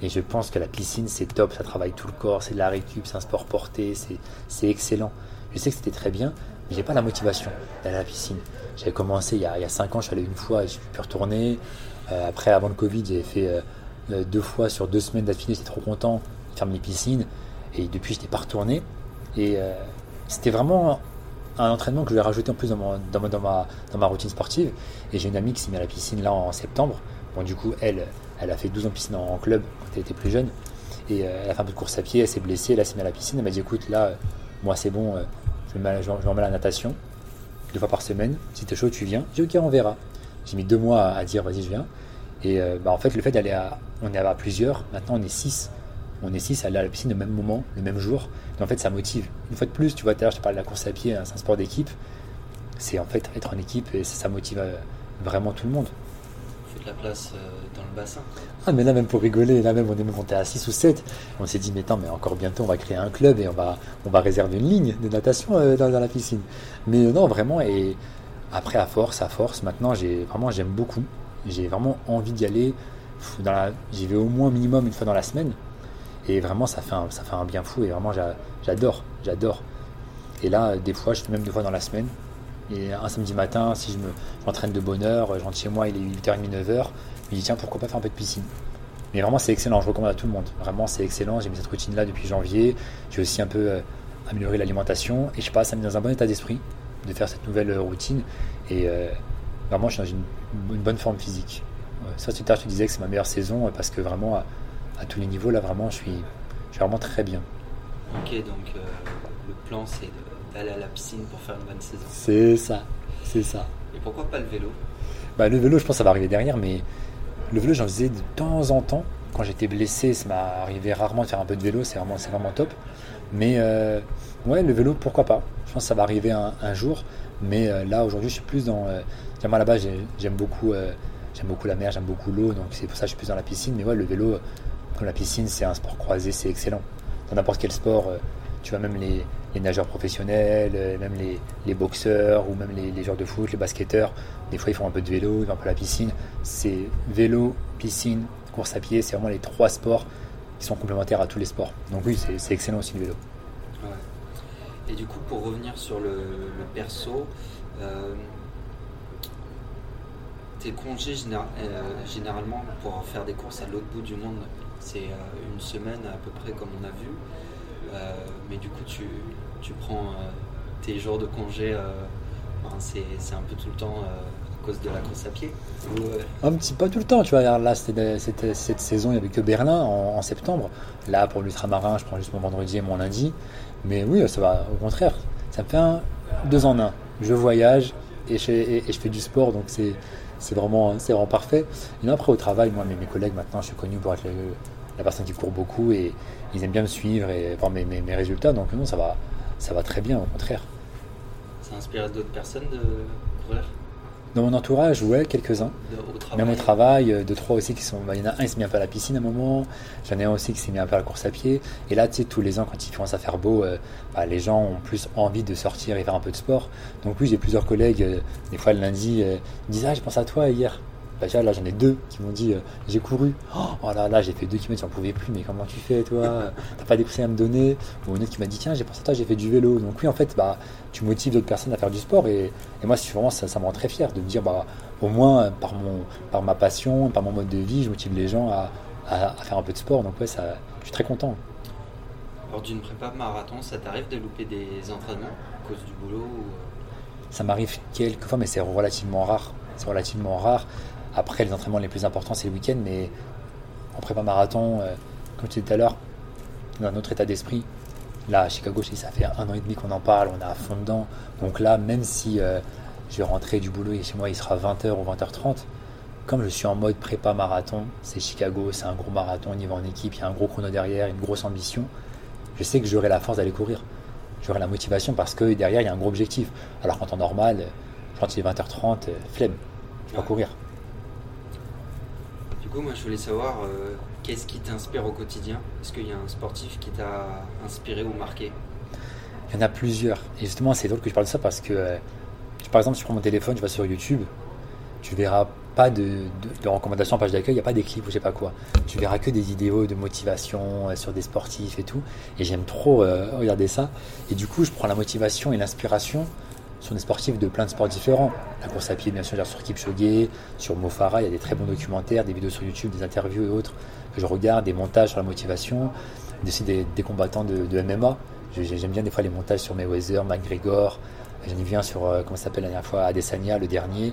et je pense que la piscine c'est top, ça travaille tout le corps, c'est de la récup, c'est un sport porté, c'est excellent. Je sais que c'était très bien, mais j'ai pas la motivation d'aller à la piscine. J'avais commencé il y, a, il y, a, 5 ans, je suis allé une fois et je suis pu retourner. Euh, après, avant le Covid, j'ai fait deux fois sur deux semaines d'affilée, j'étais trop content de faire mes piscines. Et depuis, je n'étais pas retourné. Et c'était vraiment un entraînement que je vais rajouter en plus dans, dans, ma, dans, ma, routine sportive. Et j'ai une amie qui s'est mise à la piscine là en septembre. Bon, du coup, elle, elle a fait 12 ans de piscine en, club quand elle était plus jeune. Et euh, elle a fait un peu de course à pied, elle s'est blessée, elle s'est mise à la piscine. Elle m'a dit écoute, là, moi c'est bon, euh, je, vais je, remets la natation deux fois par semaine. Si t'es chaud, tu viens. J'ai dit ok, on verra. J'ai mis deux mois à, dire vas-y, je viens. Et bah, en fait, le fait d'aller à. On est à plusieurs, maintenant on est six on est six à aller à la piscine au même moment, le même jour. Et en fait, ça motive. Une fois de plus, tu vois, tout à l'heure, je te parlais de la course à pied, hein, c'est un sport d'équipe. C'est en fait être en équipe et ça, motive euh, vraiment tout le monde. Faut de la place euh, dans le bassin. Ah, mais là, même pour rigoler, là, même, on est monté à 6 ou 7. On s'est dit, mais attends, mais encore bientôt, on va créer un club et on va, on va réserver une ligne de natation euh, dans, la piscine. Mais non, vraiment, et après, à force, à force, maintenant, j'ai vraiment, j'aime beaucoup. J'ai vraiment envie d'y aller. J'y vais au moins minimum une fois dans la semaine. Et vraiment, ça fait un, ça fait un bien fou. Et vraiment, j'adore, j'adore. Et là, des fois, je fais même deux fois dans la semaine. Et un samedi matin, si je me m'entraîne de bonne heure, je rentre chez moi, il est 8h30, 9h, je me dis tiens, pourquoi pas faire un peu de piscine? Mais vraiment, c'est excellent, je recommande à tout le monde. Vraiment, c'est excellent. J'ai mis cette routine-là depuis janvier. J'ai aussi un peu euh, amélioré l'alimentation. Et je passe, ça me met dans un bon état d'esprit de faire cette nouvelle euh, routine. Et euh, vraiment, je suis dans une, bonne forme physique. ça, tout à je te disais que c'est ma meilleure saison parce que vraiment, à tous les niveaux, là vraiment, je suis, je suis vraiment très bien. Ok, donc euh, le plan c'est d'aller à la piscine pour faire une bonne saison. C'est ça, c'est ça. Et pourquoi pas le vélo? Bah, Le vélo, je pense que ça va arriver derrière, mais le vélo, j'en faisais de temps en temps. Quand j'étais blessé, ça m'est arrivé rarement de faire un peu de vélo, c'est vraiment, vraiment top. Mais euh, ouais, le vélo, pourquoi pas? Je pense que ça va arriver un, jour. Mais euh, là, aujourd'hui, je suis plus dans. moi, là-bas, j'aime beaucoup, j'aime beaucoup la mer, j'aime beaucoup l'eau, donc c'est pour ça que je suis plus dans la piscine. Mais ouais, le vélo, la piscine, c'est un sport croisé, c'est excellent. Dans n'importe quel sport, euh, tu vois, même les, nageurs professionnels, euh, même les, boxeurs ou même les, joueurs de foot, les basketteurs, des fois ils font un peu de vélo, ils vont un peu à la piscine. C'est vélo, piscine, course à pied, c'est vraiment les trois sports qui sont complémentaires à tous les sports. Donc oui, c'est excellent aussi le vélo. Et du coup, pour revenir sur le, perso, euh, tes congés généralement pour faire des courses à l'autre bout du monde, c'est euh, une semaine à peu près comme on a vu. mais du coup, tu, tu prends tes jours de congé, c'est un peu tout le temps à cause de la course à pied Un petit pas tout le temps, tu vois. Là, cette saison, il n'y avait que Berlin en, en septembre. Là, pour l'ultramarin, je prends juste mon vendredi et mon lundi. Mais oui, ça va, au contraire. Ça fait un deux en un. Je voyage et je, fais du sport, donc c'est, vraiment, vraiment parfait. Et après, au travail, moi, mes, mes collègues, maintenant, je suis connu pour être la personne qui court beaucoup et ils aiment bien me suivre et voir mes, mes, résultats. Donc, non, ça va, ça va très bien, au contraire. Ça inspire d'autres personnes de courir? Dans mon entourage, ouais, quelques-uns. Même au travail, euh, deux, trois aussi qui sont. Bah, il y en a un, qui s'est mis un peu à la piscine à un moment. J'en ai un aussi qui s'est mis un peu à la course à pied. Et là, tu sais, tous les ans, quand il commence à faire beau, euh, bah, les gens ont plus envie de sortir et faire un peu de sport. Donc, oui, j'ai plusieurs collègues, euh, des fois le lundi, ils disent Ah, j'ai pensé à toi hier. Bah, là, j'en ai deux qui m'ont dit J'ai couru. Oh là là, j'ai fait deux kilomètres, j'en pouvais plus, mais comment tu fais, toi? T'as pas des prix à me donner? Ou une autre qui m'a dit Tiens, j'ai pensé à toi, j'ai fait du vélo. Donc, oui, en fait, bah, tu motives d'autres personnes à faire du sport. Et, et moi, vraiment, ça, ça me rend très fier de me dire bah, Au moins, par, mon, par ma passion, par mon mode de vie, je motive les gens à, à, faire un peu de sport. Donc, ouais, ça, je suis très content. Lors d'une prépa marathon, ça t'arrive de louper des entraînements à cause du boulot Ça m'arrive quelques fois, mais c'est relativement rare. C'est relativement rare. Après, les entraînements les plus importants, c'est le week-end, mais en prépa marathon, euh, comme tu disais tout à l'heure, dans un autre état d'esprit. Là, à Chicago, ça fait un an et demi qu'on en parle, on est à fond dedans. Donc là, même si euh, je vais rentrer du boulot et chez moi, il sera 20h ou 20h30, comme je suis en mode prépa marathon, c'est Chicago, c'est un gros marathon, on y va en équipe, il y a un gros chrono derrière, une grosse ambition, je sais que j'aurai la force d'aller courir. J'aurai la motivation parce que derrière, il y a un gros objectif. Alors qu'en temps normal, quand il est 20h30, euh, flemme, je vais courir coup, moi, je voulais savoir euh, qu'est-ce qui t'inspire au quotidien? Est-ce qu'il y a un sportif qui t'a inspiré ou marqué? Il y en a plusieurs. Et justement, c'est drôle que je parle de ça parce que, euh, par exemple, si tu prends mon téléphone, tu vas sur YouTube, tu verras pas de, recommandations en page d'accueil, il n'y a pas des clips ou je sais pas quoi. Tu verras que des vidéos de motivation euh, sur des sportifs et tout. Et j'aime trop regarder ça. Et du coup, je prends la motivation et l'inspiration sont des sportifs de plein de sports différents. La course à pied, bien sûr, sur Kipchoge, sur Mofara, il y a des très bons documentaires, des vidéos sur YouTube, des interviews et autres que je regarde, des montages sur la motivation, aussi des, combattants de, MMA. J'aime bien des fois les montages sur Mayweather, McGregor. J'en ai vu un sur, euh, comment ça s'appelle la dernière fois, Adesanya, le dernier.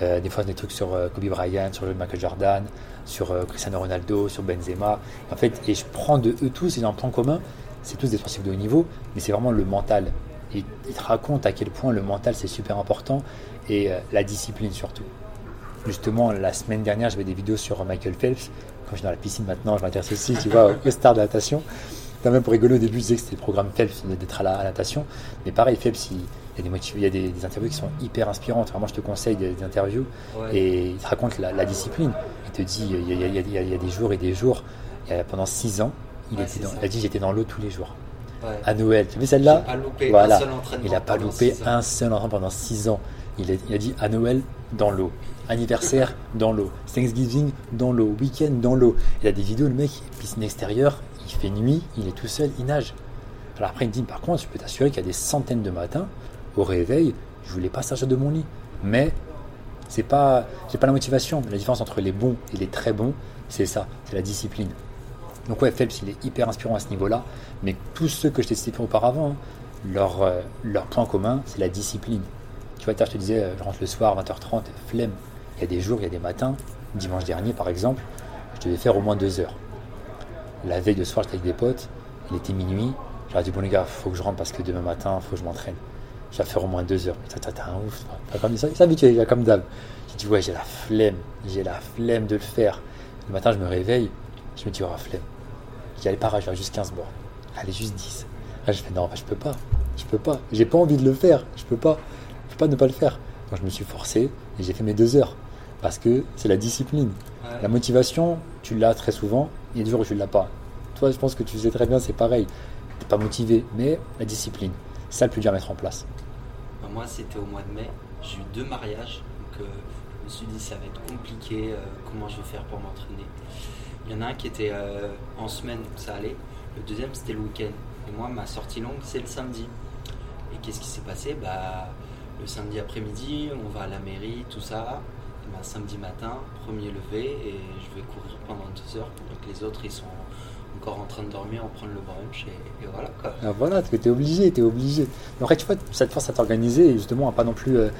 Euh, des fois des trucs sur euh, Kobe Bryant, sur Michael Jordan, sur Cristiano Ronaldo, sur Benzema. En fait, et je prends de eux tous, ils ont un point commun, c'est tous des sportifs de haut niveau, mais c'est vraiment le mental il, te raconte à quel point le mental c'est super important et euh, la discipline surtout. Justement, la semaine dernière, j'avais des vidéos sur Michael Phelps. Quand je suis dans la piscine maintenant, je m'intéresse aussi, tu vois, aux stars de la natation. même pour rigoler au début, je disais que c'était le programme Phelps d'être à la, natation. Mais pareil, Phelps, il, y a, des, il y a des, interviews qui sont hyper inspirantes. Vraiment, je te conseille des, interviews. Et il te raconte la, discipline. Il te dit, il y, a, il y a, des jours et des jours. pendant six ans, il, était il a dit j'étais dans l'eau tous les jours à Noël. Tu vois celle-là Voilà. Il n'a pas loupé un seul entraînement pendant 6 ans. Il a, dit à Noël dans l'eau, anniversaire dans l'eau, Thanksgiving dans l'eau, week-end dans l'eau. Il a des vidéos, le mec, piscine extérieure, il fait nuit, il est tout seul, il nage. Alors après, il me dit par contre, je peux t'assurer qu'il y a des centaines de matins, au réveil, je voulais pas sortir de mon lit. Mais c'est pas, j'ai pas la motivation. La différence entre les bons et les très bons, c'est ça, c'est la discipline. Donc ouais, Phelps, il est hyper inspirant à ce niveau-là. Mais tous ceux que je t'ai cités auparavant, leur, euh, point commun, c'est la discipline. Tu vois, je te disais, euh, je rentre le soir, 20h30, flemme. Il y a des jours, il y a des matins. Dimanche dernier, par exemple, je devais faire au moins deux heures. La veille de soir, j'étais avec des potes. Il était minuit. J'aurais dit, bon les gars, faut que je rentre parce que demain matin, faut que je m'entraîne. Je vais faire au moins deux heures. T'as un ouf. Comme ça, il comme d'hab. J'ai dit, ouais, j'ai la flemme. J'ai la flemme de le faire. Le matin, je me réveille. Je me dis, oh, flemme. J'y allais pas, je vais juste 15 bords. Allez, juste 10. Là, je fais, non, je peux pas. Je peux pas. J'ai pas envie de le faire. Je peux pas. Je peux pas ne pas le faire. Donc, je me suis forcé et j'ai fait mes deux heures. Parce que c'est la discipline. La motivation, tu l'as très souvent. Il y a des jours où tu l'as pas. Toi, je pense que tu sais très bien, c'est pareil. T'es pas motivé, mais la discipline, c'est ça le plus dur à mettre en place. Bah, moi, c'était au mois de mai. J'ai eu deux mariages. Donc, euh, Je me suis dit ça va être compliqué, comment je vais faire pour m'entraîner. Il y en a un qui était en semaine, ça allait. Le deuxième c'était le week-end. Et moi ma sortie longue c'est le samedi. Et qu'est-ce qui s'est passé? Bah, Le samedi après-midi, on va à la mairie, tout ça. Et bah, samedi matin, premier levé, et je vais courir pendant deux heures pendant que les autres ils sont encore en train de dormir, on prend le brunch et, voilà quoi. Ah, voilà, tu es obligé, tu obligé. Mais après, tu vois, ça te force à t'organiser et justement à pas non plus, euh,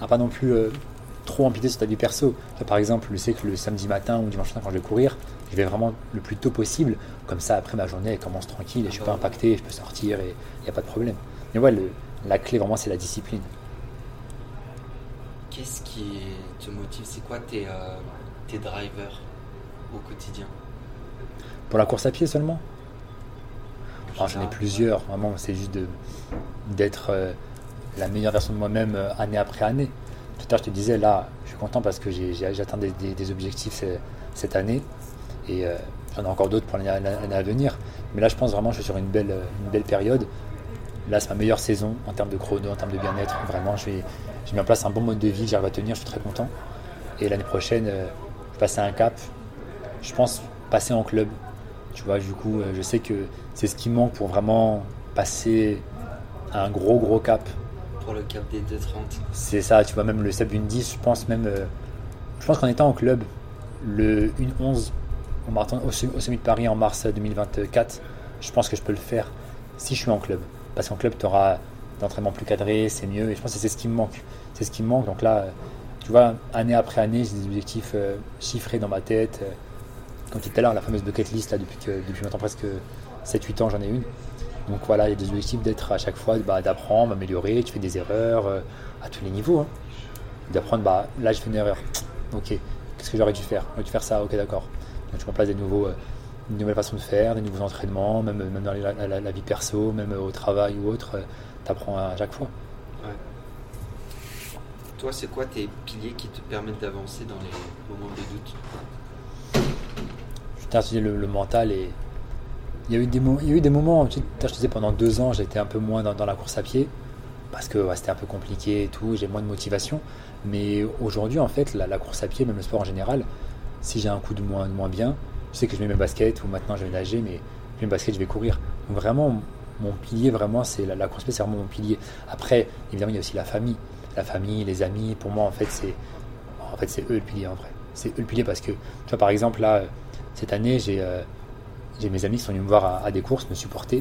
à pas non plus euh, trop empiéter sur ta vie perso. par exemple, je sais que le samedi matin ou dimanche matin quand je vais courir, je vais vraiment le plus tôt possible. Comme ça, après ma journée, elle commence tranquille et je suis pas impacté, je peux sortir et il n'y a pas de problème. Mais ouais, la clé vraiment, c'est la discipline. Qu'est-ce qui te motive? C'est quoi tes, euh, tes drivers au quotidien? Pour la course à pied seulement? J'en ai plusieurs, vraiment, c'est juste d'être euh, la meilleure version de moi-même euh, année après année. Tout à l'heure, je te disais, là, je suis content parce que j'ai atteint des, objectifs cette année et euh, j'en ai encore d'autres pour l'année à venir. Mais là, je pense vraiment que je suis sur une belle, une belle période. Là, c'est ma meilleure saison en termes de chrono, en termes de bien-être. Vraiment, j'ai mis en place un bon mode de vie, j'arrive à tenir, je suis très content. Et l'année prochaine, je vais passer un cap. Je pense passer en club, tu vois, du coup, euh, je sais que c'est ce qui manque pour vraiment passer un gros, gros cap. Le cap des 2,30. C'est ça, tu vois, même le Sub 10, je pense même. Euh, je pense qu'en étant en club, le 1-11 au, marathon, au, Sommet de Paris en mars 2024, je pense que je peux le faire si je suis en club. Parce qu'en club, tu auras d'entraînement plus cadré, c'est mieux. Et je pense que c'est ce qui me manque. C'est ce qui me manque. Donc là, tu vois, année après année, j'ai des objectifs euh, chiffrés dans ma tête comme tu tout à l'heure, la fameuse bucket list, là, depuis, que, depuis maintenant presque 7-8 ans, j'en ai une. Donc voilà, il y a des objectifs d'être à chaque fois, bah, d'apprendre, d'améliorer, tu fais des erreurs euh, à tous les niveaux. Hein. D'apprendre, bah, là, je fais une erreur. Ok, qu'est-ce que j'aurais dû faire? J'aurais dû faire ça, ok, d'accord. Donc tu mets en place des nouveaux, euh, une nouvelle façon de faire, des nouveaux entraînements, même, même dans la, vie perso, même au travail ou autre, euh, tu apprends à chaque fois. Ouais. Toi, c'est quoi tes piliers qui te permettent d'avancer dans les moments de doute? Le, le mental et il y a eu des, moments, je te disais pendant deux ans, j'étais un peu moins dans, la course à pied parce que c'était un peu compliqué et tout, j'ai moins de motivation. Mais aujourd'hui, en fait, la, course à pied, même le sport en général, si j'ai un coup de moins, de moins bien, je sais que je mets mes baskets ou maintenant je vais nager, mais je mets mes baskets, je vais courir. Donc vraiment, mon pilier, vraiment, c'est la, course à pied, c'est vraiment mon pilier. Après, évidemment, il y a aussi la famille. La famille, les amis, pour moi, en fait, c'est en fait, eux le pilier en vrai. C'est eux le pilier parce que, tu vois, par exemple, là, cette année, euh, j'ai mes amis qui sont venus me voir à, des courses, me supporter.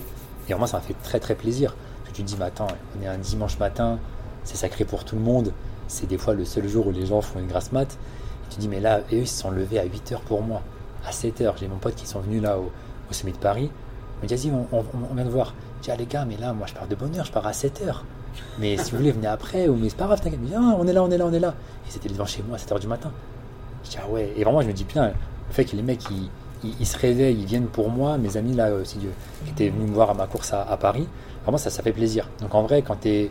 Et vraiment, ça m'a fait très très plaisir. Tu te dis, mais attends, on est un dimanche matin, c'est sacré pour tout le monde. C'est des fois le seul jour où les gens font une grasse mat. Tu te dis, mais là, eux, ils se sont levés à 8 h pour moi. À 7 h j'ai mon pote qui sont venus là au, au sommet de Paris. Il me dit, vas-y, on, vient de voir. Je dis, ah les gars, mais là, moi, je pars de bonne heure, je pars à 7 h Mais si vous voulez, venez après, ou mais c'est pas grave, t'inquiète. Ah, on est là, on est là, on est là. Et c'était devant chez moi à 7 h du matin. Je dis, ah ouais. Et vraiment, je me dis, putain, le fait que les mecs ils, se réveillent, ils viennent pour moi, mes amis là aussi qui étaient venus me voir à ma course à, Paris, vraiment ça, ça fait plaisir. Donc en vrai, quand tu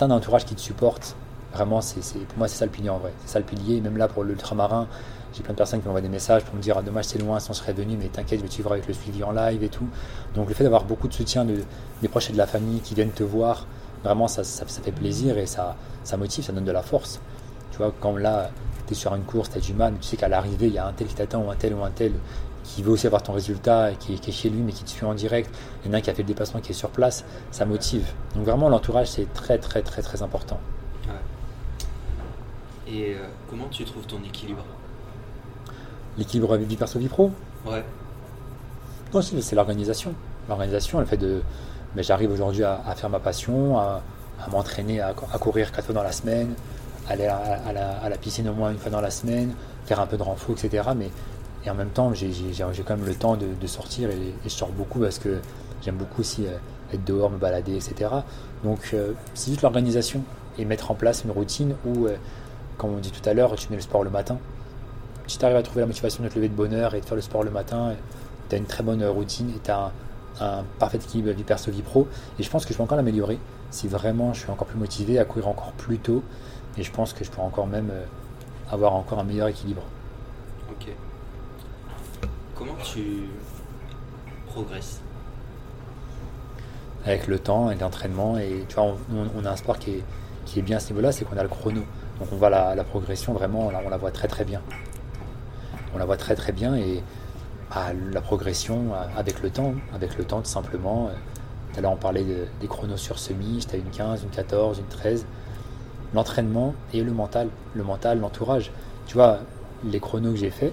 as un entourage qui te supporte, vraiment, c'est, pour moi c'est ça le pilier en vrai. C'est ça le pilier, même là pour l'ultramarin, j'ai plein de personnes qui m'envoient des messages pour me dire ah, dommage c'est loin, si on serait venu, mais t'inquiète, je vais te suivre avec le suivi en live et tout. Donc le fait d'avoir beaucoup de soutien des proches et de la famille qui viennent te voir, vraiment ça, ça, fait plaisir et ça, ça motive, ça donne de la force. Tu vois, quand là, tu es sur une course, tu as du mal, tu sais qu'à l'arrivée, il y a un tel qui t'attend ou un tel ou un tel qui veut aussi avoir ton résultat, et qui, est chez lui mais qui te suit en direct, il y en a un qui a fait le déplacement qui est sur place, ça motive. Donc vraiment l'entourage c'est très très très très important. Et euh, comment tu trouves ton équilibre? L'équilibre vie perso vie pro? Ouais. Non, c'est l'organisation. L'organisation, le fait de. Mais j'arrive aujourd'hui à, faire ma passion, à, m'entraîner, à, courir quatre fois dans la semaine, aller à, la, piscine au moins une fois dans la semaine, faire un peu de renfort, etc. Mais et en même temps, j'ai quand même le temps de, sortir et, je sors beaucoup parce que j'aime beaucoup aussi euh, être dehors, me balader, etc. Donc euh, c'est juste l'organisation et mettre en place une routine où, euh, comme on dit tout à l'heure, tu mets le sport le matin. Si tu arrives à trouver la motivation de te lever de bonne heure et de faire le sport le matin, tu as une très bonne routine et tu as un, parfait équilibre vie perso, vie pro. Et je pense que je peux encore l'améliorer si vraiment je suis encore plus motivé à courir encore plus tôt. Et je pense que je pourrais encore même avoir encore un meilleur équilibre. Ok. Comment tu progresses Avec le temps, avec l'entraînement. Et tu vois, on, a un sport qui est, bien à ce niveau-là, c'est qu'on a le chrono. Donc on voit la, progression vraiment, on la voit très très bien. On la voit très très bien et bah, la progression avec le temps, avec le temps tout simplement. Tout à l'heure on parlait des chronos sur semi, j'étais à une 15, une 14, une 13. L'entraînement et le mental, le mental, l'entourage. Tu vois, les chronos que j'ai fait,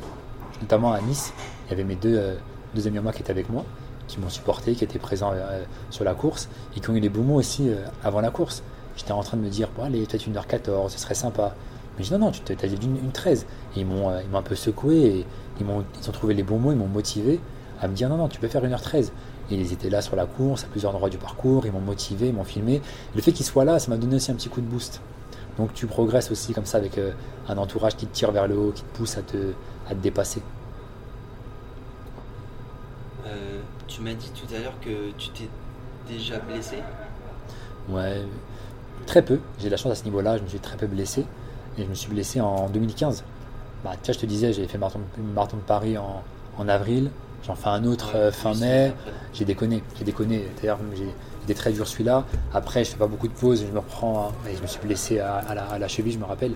notamment à Nice, y avait mes deux, euh, deux amis à moi qui étaient avec moi, qui m'ont supporté, qui étaient présents euh, sur la course et qui ont eu des beaux mots aussi euh, avant la course. J'étais en train de me dire, bon, allez, peut-être une h 14 ce serait sympa. Mais je dis, non, non, tu as dit une, 13. Et ils m'ont un peu secoué et ils, ont, ils ont trouvé les bons mots, ils m'ont motivé à me dire, non, non, tu peux faire 1h13. Et ils étaient là sur la course, à plusieurs endroits du parcours, ils m'ont motivé, ils m'ont filmé. le fait qu'ils soient là, ça m'a donné aussi un petit coup de boost. Donc tu progresses aussi comme ça avec un entourage qui te tire vers le haut, qui te pousse à te dépasser. Tu m'as dit tout à l'heure que tu t'es déjà blessé Ouais, très peu. J'ai la chance à ce niveau-là, je me suis très peu blessé. Et je me suis blessé en 2015. Bah, tu vois, je te disais, j'ai fait marathon, marathon de Paris en, avril. J'en fais un autre euh, fin mai. J'ai déconné. J'ai déconné. D'ailleurs, j'ai été très dur celui-là. Après, je fais pas beaucoup de pauses. Je me reprends. Hein, et je me suis blessé à, la, cheville, je me rappelle.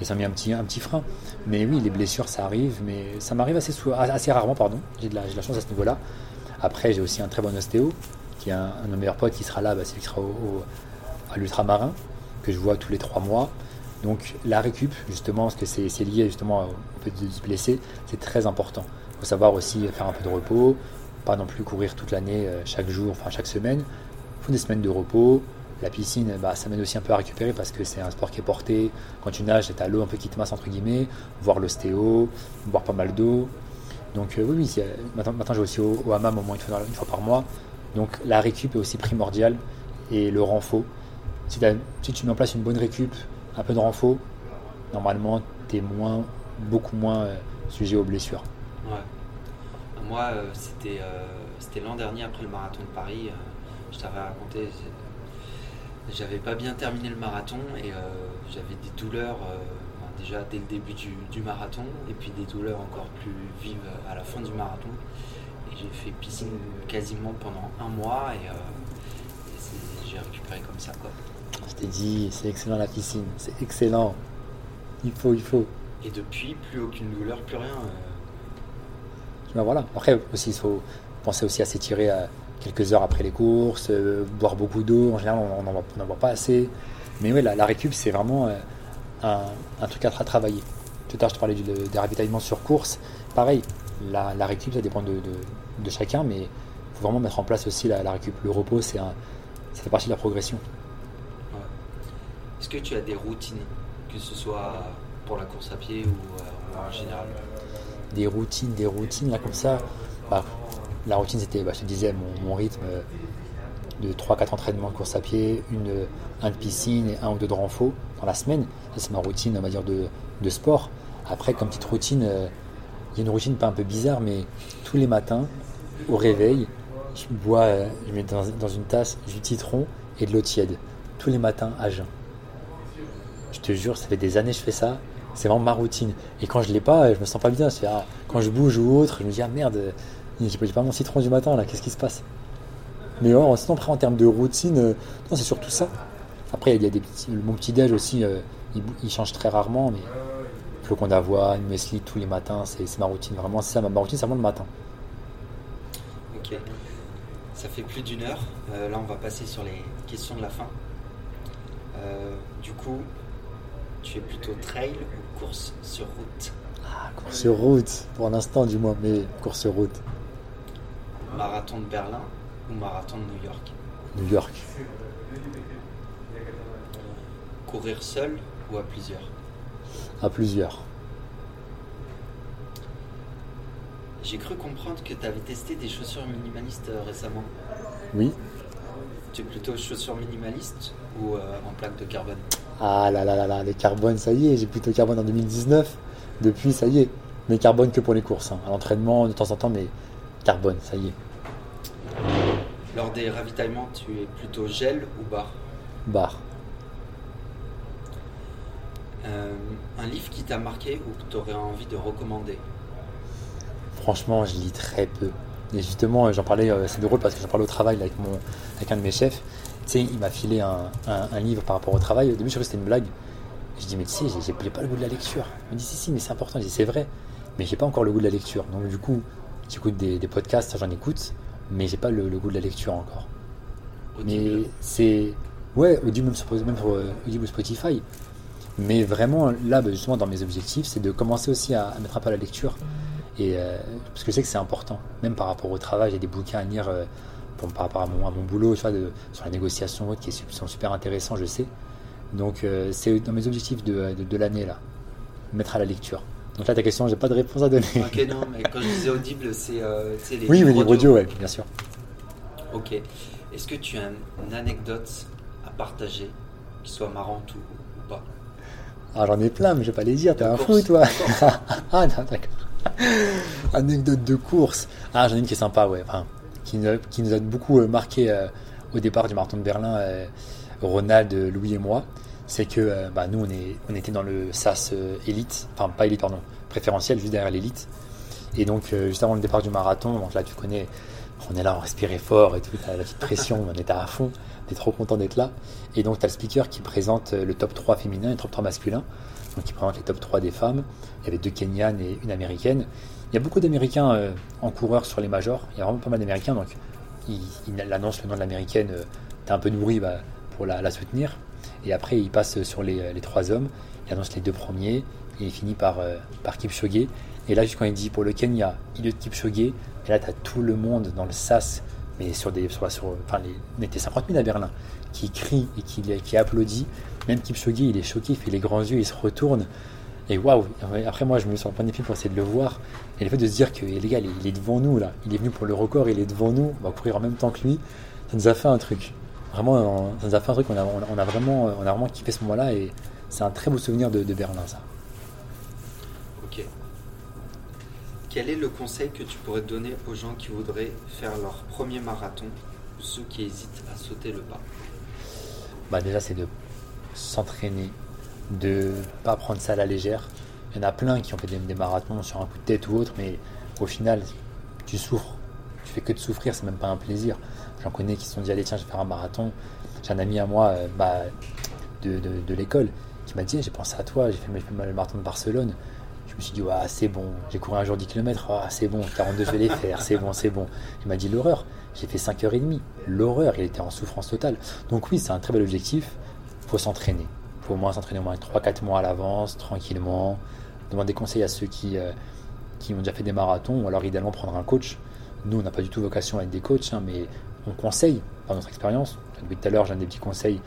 Et ça m'a mis un petit, un petit frein. Mais oui, les blessures, ça arrive. Mais ça m'arrive assez, assez rarement, pardon. J'ai de, de, la chance à ce niveau-là. Après, j'ai aussi un très bon ostéo, qui est un, de mes meilleurs potes qui sera là, bah, c'est à l'ultramarin, que je vois tous les trois mois. Donc la récup, justement, parce que c'est lié justement au fait de se blesser, c'est très important. Il faut savoir aussi faire un peu de repos, pas non plus courir toute l'année, euh, chaque jour, enfin chaque semaine. Il faut des semaines de repos. La piscine, bah, ça m'aide aussi un peu à récupérer parce que c'est un sport qui est porté. Quand tu nages, à l'eau un peu qui te masse, entre guillemets, voir l'ostéo, boire pas mal d'eau. Donc euh, oui, oui maintenant, vais aussi au, hammam au moins une fois, une fois, par mois. Donc la récup est aussi primordiale et le renfort. Si, si, tu mets en place une bonne récup, un peu de renfort, normalement tu es moins, beaucoup moins euh, sujet aux blessures. Ouais. Moi, euh, c'était, c'était l'an dernier après le marathon de Paris. je t'avais raconté, j'avais pas bien terminé le marathon et j'avais des douleurs déjà dès le début du, marathon, et puis des douleurs encore plus vives à la fin du marathon. Et j'ai fait piscine quasiment pendant un mois, et, euh, j'ai récupéré comme ça. Quoi. Je t'ai dit, c'est excellent la piscine, c'est excellent. Il faut, il faut. Et depuis, plus aucune douleur, plus rien. Euh. Ben voilà. Après, aussi, il faut penser aussi à s'étirer à quelques heures après les courses, euh, boire beaucoup d'eau. En général, on n'en boit, pas assez. Mais oui, la, la récup, c'est vraiment un, truc à, travailler. Tout à l'heure, je te parlais du, des ravitaillements sur course. Pareil, la, la récup, ça dépend de, chacun, mais il faut vraiment mettre en place aussi la, récup. Le repos, c'est ça fait partie de la progression. Est-ce que tu as des routines, que ce soit pour la course à pied ou euh, en général? Des routines, des routines, là, comme ça. Bah, la routine, c'était, bah, je te disais, mon, rythme euh, de 3-4 entraînements de course à pied, une, un de piscine et un ou deux de renfort dans la semaine. C'est ma routine, on va dire, de, de sport. Après, comme petite routine, euh, il y a une routine pas un peu bizarre, mais tous les matins, au réveil, je bois, euh, je mets dans, dans, une tasse du citron et de l'eau tiède. Tous les matins à jeun. Je te jure, ça fait des années que je fais ça. C'est vraiment ma routine. Et quand je l'ai pas, je me sens pas bien. Ah, quand je bouge ou autre, je me dis ah merde, j'ai pas mon citron du matin là. Qu'est-ce qui se passe? Mais sinon après en termes de routine, euh, c'est surtout ça. Après, il y a des petits, mon petit déj aussi, euh, il, change très rarement, mais flocon d'avoine, muesli tous les matins, c'est ma routine. Vraiment, c'est ça, ma routine, c'est vraiment le matin. Ok. Ça fait plus d'une heure. Euh, là, on va passer sur les questions de la fin. Euh, du coup, tu es plutôt trail ou course sur route? Ah, course sur route, pour l'instant du moins, mais course sur route. Marathon de Berlin ou marathon de New York? New York. Courir seul ou à plusieurs À plusieurs. J'ai cru comprendre que tu avais testé des chaussures minimalistes euh, récemment. Oui. Tu es plutôt chaussures minimalistes ou euh, en plaque de carbone? Ah là là là là, les carbone, ça y est, j'ai plutôt carbone en 2019. Depuis, ça y est. Mais carbone que pour les courses. Hein. À l'entraînement, de temps en temps, mais carbone, ça y est. Lors des ravitaillements, tu es plutôt gel ou bar? Bar. Euh, un livre qui t'a marqué ou que tu aurais envie de recommander Franchement, je lis très peu. Et justement, j'en parlais, euh, c'est drôle parce que j'en parlais au travail avec, mon, avec un de mes chefs. Tu sais, il m'a filé un, livre par rapport au travail. Au début, je croyais que c'était une blague. Je dis, mais tu sais, j'ai pas le goût de la lecture. Il me dit, si, si, mais c'est important. Je dis, c'est vrai, mais j'ai pas encore le goût de la lecture. Donc, du coup, j'écoute des, des podcasts, j'en écoute, mais j'ai pas le, goût de la lecture encore. Mais c'est. Ouais, Audible, même sur, même sur Audible Spotify. Mais vraiment, là, bah, justement, dans mes objectifs, c'est de commencer aussi à, mettre un peu à la lecture. Et, euh, parce que je sais que c'est important, même par rapport au travail, il y a des bouquins à lire euh, par rapport à mon, mon boulot, tu de, sur la négociation, qui sont super intéressants, je sais. Donc, euh, c'est dans mes objectifs de, de, l'année, là, mettre à la lecture. Donc là, ta question, j'ai pas de réponse à donner. Ok, non, mais quand je disais audible, c'est les Oui, les livres audio, ouais, bien sûr. Ok. Est-ce que tu as une anecdote à partager qui soit marrante ou pas? Ah, j'en ai plein, mais je vais pas les dire, t'es un fou, toi. ah, non, d'accord. Anecdote de course. Ah, j'en ai une qui est sympa, ouais. Enfin, qui, nous a beaucoup euh, marqué euh, au départ du marathon de Berlin, euh, Ronald, Louis et moi. C'est que bah, nous, on, est, on était dans le SAS élite, enfin, pas élite, pardon, préférentiel, juste derrière l'élite. Et donc, juste avant le départ du marathon, donc là, tu connais, on est là, on respirait fort et tout, la petite pression, on était à fond trop content d'être là. Et donc, tu as le speaker qui présente le top 3 féminin et le top 3 masculin. Donc, il présente les top 3 des femmes. Il y avait deux Kenyanes et une américaine. Il y a beaucoup d'Américains euh, en coureur sur les majors. Il y a vraiment pas mal d'Américains. Donc, il, annonce le nom de l'américaine. Euh, tu es un peu nourri bah, pour la, soutenir. Et après, il passe sur les, trois hommes. Il annonce les deux premiers. Et il finit par, euh, par Kipchoge. Et là, juste quand il dit pour le Kenya, il est Kipchoge. Et là, tu as tout le monde dans le SAS mais sur des, sur, sur enfin, les, on était 50 000 à Berlin, qui crie et qui, applaudit. Même Kipchoge, il est choqué, il fait les grands yeux, il se retourne. Et waouh Après, moi, je me suis en point pieds pour essayer de le voir. Et le fait de se dire que, les gars, il est devant nous, là. Il est venu pour le record, il est devant nous. On va courir en même temps que lui. Ça nous a fait un truc. Vraiment, ça nous a fait un truc. On a, vraiment, on a vraiment kiffé ce moment-là. Et c'est un très beau souvenir de, de Berlin, ça. Quel est le conseil que tu pourrais donner aux gens qui voudraient faire leur premier marathon ceux qui hésitent à sauter le pas? Bah Déjà, c'est de s'entraîner, de pas prendre ça à la légère. Il y en a plein qui ont fait des, marathons sur un coup de tête ou autre, mais au final, tu souffres. Tu fais que de souffrir, c'est même pas un plaisir. J'en connais qui se sont dit Allez, tiens, je vais faire un marathon. J'ai un ami à moi euh, bah, de, de l'école qui m'a dit J'ai pensé à toi, j'ai fait, fait le marathon de Barcelone. Je me suis dit, c'est bon, j'ai couru un jour 10 km, c'est bon, 42 je vais les faire, c'est bon, c'est bon. Il m'a dit l'horreur, j'ai fait 5h30, l'horreur, il était en souffrance totale. Donc oui, c'est un très bel objectif, il faut s'entraîner. Il faut au moins s'entraîner au moins 3-4 mois à l'avance, tranquillement, demander conseil à ceux qui, euh, qui ont déjà fait des marathons, ou alors idéalement prendre un coach. Nous, on n'a pas du tout vocation à être des coachs, hein, mais on conseille par notre expérience. Tout à l'heure, j'ai des petits conseils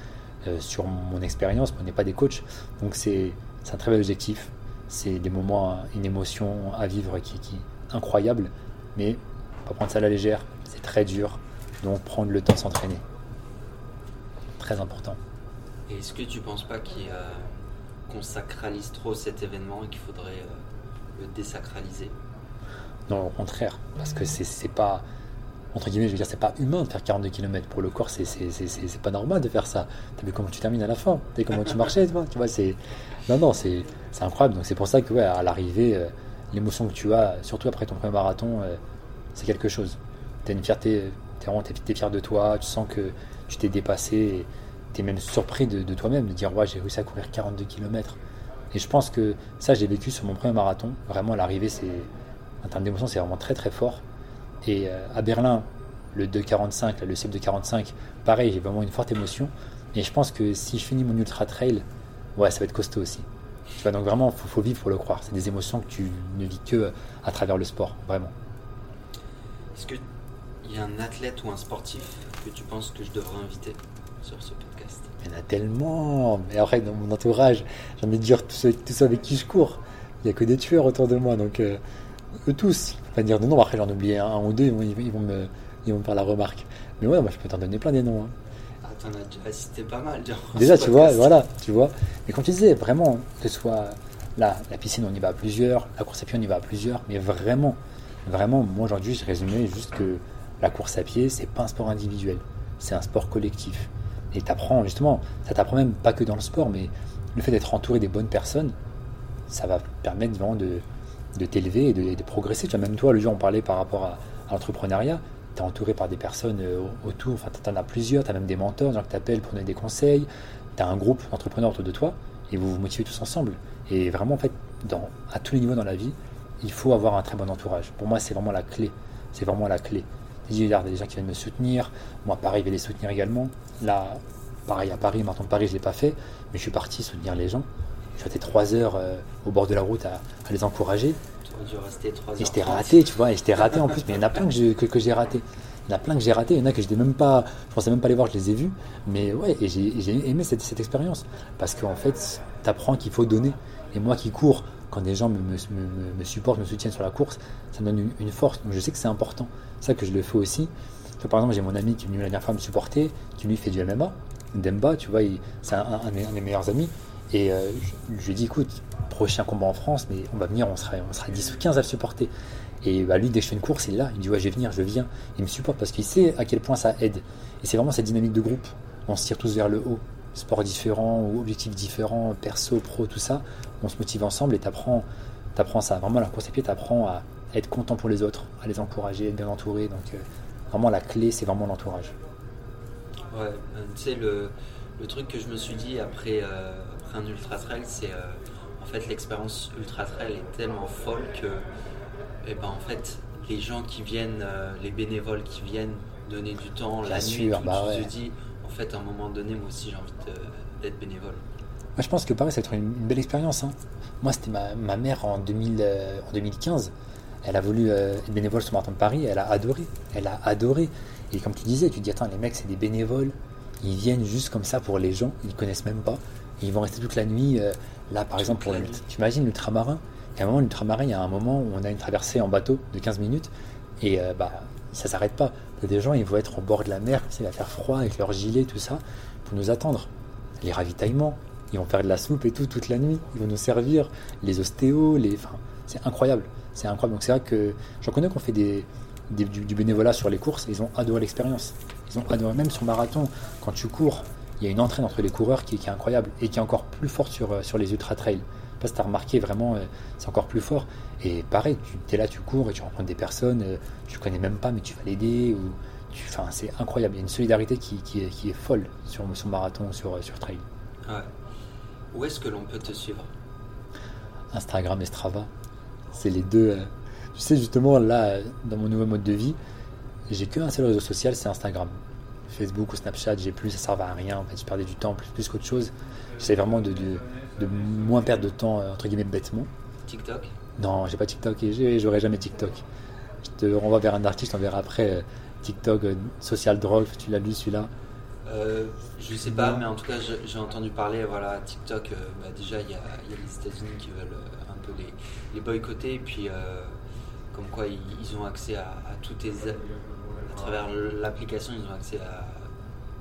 euh, sur mon expérience, mais on n'est pas des coachs. Donc c'est un très bel objectif c'est des moments, une émotion à vivre qui, est incroyable, mais pas prendre ça à la légère, c'est très dur, donc prendre le temps de s'entraîner. Très important. Et est-ce que tu penses pas qu'on sacralise trop cet événement et qu'il faudrait euh, le désacraliser? Non, au contraire, parce que c'est pas entre guillemets, je veux dire, c'est pas humain de faire 42 km pour le corps, c'est pas normal de faire ça. T'as vu comment tu termines à la fin, t'as vu comment tu marchais, toi, tu vois, c'est non non, c'est incroyable. Donc c'est pour ça que ouais, à l'arrivée, euh, l'émotion que tu as, surtout après ton premier marathon, euh, c'est quelque chose. T'as une fierté, vraiment es, fier de toi, tu sens que tu t'es dépassé, t'es même surpris de, toi-même de dire ouais, j'ai réussi à courir 42 km. Et je pense que ça, j'ai vécu sur mon premier marathon. Vraiment, à l'arrivée, c'est en termes d'émotion, c'est vraiment très très fort. Et euh, à Berlin, le 2,45, le CEP 2,45, pareil, j'ai vraiment une forte émotion. Et je pense que si je finis mon ultra trail, ouais, ça va être costaud aussi. Tu vois, donc vraiment, il faut, vivre pour le croire. C'est des émotions que tu ne vis que à travers le sport, vraiment. Est-ce qu'il y a un athlète ou un sportif que tu penses que je devrais inviter sur ce podcast? Il y en a tellement. Mais après, dans mon entourage, j'ai envie de dire tous ceux, avec qui je cours. Il n'y a que des tueurs autour de moi. Donc, euh, eux tous pas dire de nom, après j'en oublie un, ou deux, ils vont, ils vont, me, ils vont me faire la remarque. Mais ouais, moi je peux t'en donner plein des noms. Hein. T'en as déjà cité pas mal. Déjà, tu vois, voilà, tu vois. Mais comme tu disais, vraiment, que ce soit là, la piscine, on y va à plusieurs, la course à pied, on y va à plusieurs, mais vraiment, vraiment, moi aujourd'hui, je résumais juste que la course à pied, c'est pas un sport individuel, c'est un sport collectif. Et t'apprends, justement, ça t'apprend même pas que dans le sport, mais le fait d'être entouré des bonnes personnes, ça va permettre vraiment de, de t'élever et de, progresser. Tu vois, même toi, le jour, on parlait par rapport à, l'entrepreneuriat. Tu es entouré par des personnes euh, autour, enfin, tu en as plusieurs, tu as même des mentors, gens qui t'appellent pour donner des conseils. Tu as un groupe d'entrepreneurs autour de toi. et vous vous motivez tous ensemble. Et vraiment, en fait, dans, à tous les niveaux dans la vie, il faut avoir un très bon entourage. Pour moi, c'est vraiment la clé. C'est vraiment la clé. Il y a des gens qui viennent me soutenir. Moi, pareil, je vais les soutenir également. Là, pareil à Paris, maintenant Paris, je ne l'ai pas fait, mais je suis parti soutenir les gens. Je suis resté trois heures euh, au bord de la route à, les encourager. Dû rester trois heures. Et j'étais raté, tu vois, et j'étais raté en plus, mais il y en a plein que, j'ai que, que raté. Il y en a plein que j'ai raté, il y en a que je même pas, je pensais même pas les voir, je les ai vus. Mais ouais, et j'ai aimé cette, cette expérience. Parce qu'en fait, tu apprends qu'il faut donner. Et moi qui cours, quand des gens me, me, supportent, me soutiennent sur la course, ça me donne une, force. Donc je sais que c'est important. C'est ça que je le fais aussi. par exemple, j'ai mon ami qui est venu la dernière fois me supporter, qui lui fait du MMA, Demba, tu vois, c'est un, de mes meilleurs amis. Et euh, je, lui ai dit, écoute, prochain combat en France, mais on va venir, on sera, on sera 10 ou 15 à le supporter. Et bah, lui, dès que je fais une course, il est là. Il dit, ouais, je vais venir, je viens. Il me supporte parce qu'il sait à quel point ça aide. Et c'est vraiment cette dynamique de groupe. On se tire tous vers le haut. Sport différent ou objectifs différents, perso, pro, tout ça. On se motive ensemble et tu apprends, ça. Vraiment, la course à pied, tu apprends à être content pour les autres, à les encourager, être bien entouré. Donc, euh, vraiment, la clé, c'est vraiment l'entourage. Ouais, euh, tu sais, le, truc que je me suis dit après, un ultra trail, c'est euh, en fait l'expérience ultra trail est tellement folle que eh ben, en fait les gens qui viennent, euh, les bénévoles qui viennent donner du temps la, nuit, bah tu te dis en fait à un moment donné moi aussi j'ai envie d'être bénévole. Moi je pense que pareil ça va être une, belle expérience. Hein. Moi c'était ma, ma, mère en, 2000, euh, en 2015. Elle a voulu être bénévole sur le marathon de Paris, elle a adoré. Elle a adoré. Et comme tu disais, tu te dis attends les mecs c'est des bénévoles, ils viennent juste comme ça pour les gens, ils connaissent même pas ils vont rester toute la nuit. Euh, là, par exemple, tu imagines l'ultramarin? Il y a un moment, l'ultramarin, il y a un moment où on a une traversée en bateau de 15 minutes et euh, bah, ça s'arrête pas. Il y a des gens, ils vont être au bord de la mer, il va faire froid avec leur gilet, tout ça, pour nous attendre. Les ravitaillements, ils vont faire de la soupe et tout toute la nuit. Ils vont nous servir, les ostéos, les. Enfin, c'est incroyable. C'est incroyable. Donc c'est vrai que j'en connais qu'on fait des, du, du, bénévolat sur les courses. Ils ont adoré l'expérience. Ils ont adoré même sur marathon. Quand tu cours, il y a une entraîne entre les coureurs qui, est incroyable et qui est encore plus forte sur, euh, sur les ultra trails. Parce que tu as remarqué vraiment, euh, c'est encore plus fort. Et pareil, tu es là, tu cours et tu rencontres des personnes, euh, tu connais même pas, mais tu vas l'aider. Ou enfin, c'est incroyable. Il y a une solidarité qui, qui, est, qui est, folle sur, son marathon, sur, sur trail. Où est-ce que l'on peut te suivre? Instagram et Strava. C'est les deux. tu sais, justement, là, dans mon nouveau mode de vie, j'ai qu'un seul réseau social, c'est Instagram. Facebook ou Snapchat, j'ai plus, ça servait à rien. En fait, je perdais du temps plus, plus qu'autre chose. J'essaie vraiment de, de, moins perdre de temps, euh, entre guillemets, bêtement. TikTok? Non, j'ai pas TikTok et j'aurai jamais TikTok. Je te renvoie vers un artiste, je t'enverrai après euh, TikTok, euh, Social Drogue, tu l'as lu celui-là? Euh, Je sais pas, mais en tout cas, j'ai entendu parler, voilà, TikTok, bah, déjà, il y a, y a, les États-Unis qui veulent un peu les, les boycotter, et puis comme quoi ils, ont accès à, à toutes tes à travers l'application, ils ont accès à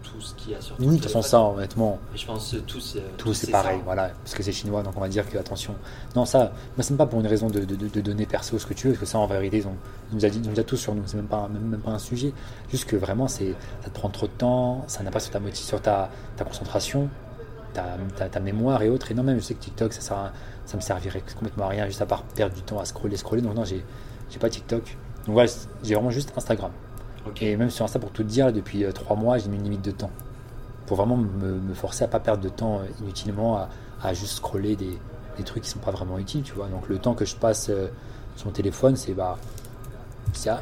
tout ce qu'il y a sur Oui, de toute façon, ça, honnêtement. Et je pense que tout, c'est. Tout, c'est pareil, voilà. Parce que c'est chinois, donc on va dire que, attention. Non, ça, moi, c'est même pas pour une raison de, de, de, donner perso ce que tu veux, parce que ça, en vérité, ils, ont, nous, a dit, nous a tout sur nous. C'est même pas, même, pas un sujet. Juste que vraiment, c'est, ça te prend trop de temps, ça n'a pas sur ta motivation, sur ta, ta concentration, ta, ta, ta, mémoire et autres. Et non, même, je sais que TikTok, ça, sert ça me servirait complètement à rien, juste à part perdre du temps à scroller, scroller. Donc, non, j'ai, j'ai pas TikTok. Donc, voilà, j'ai vraiment juste Instagram. Et même sur Insta, pour tout te dire, depuis euh, trois mois, j'ai mis une limite de temps. Pour vraiment me, forcer à pas perdre de temps euh, inutilement, à, juste scroller des, trucs qui sont pas vraiment utiles, tu vois. Donc le temps que je passe euh, sur mon téléphone, c'est bah,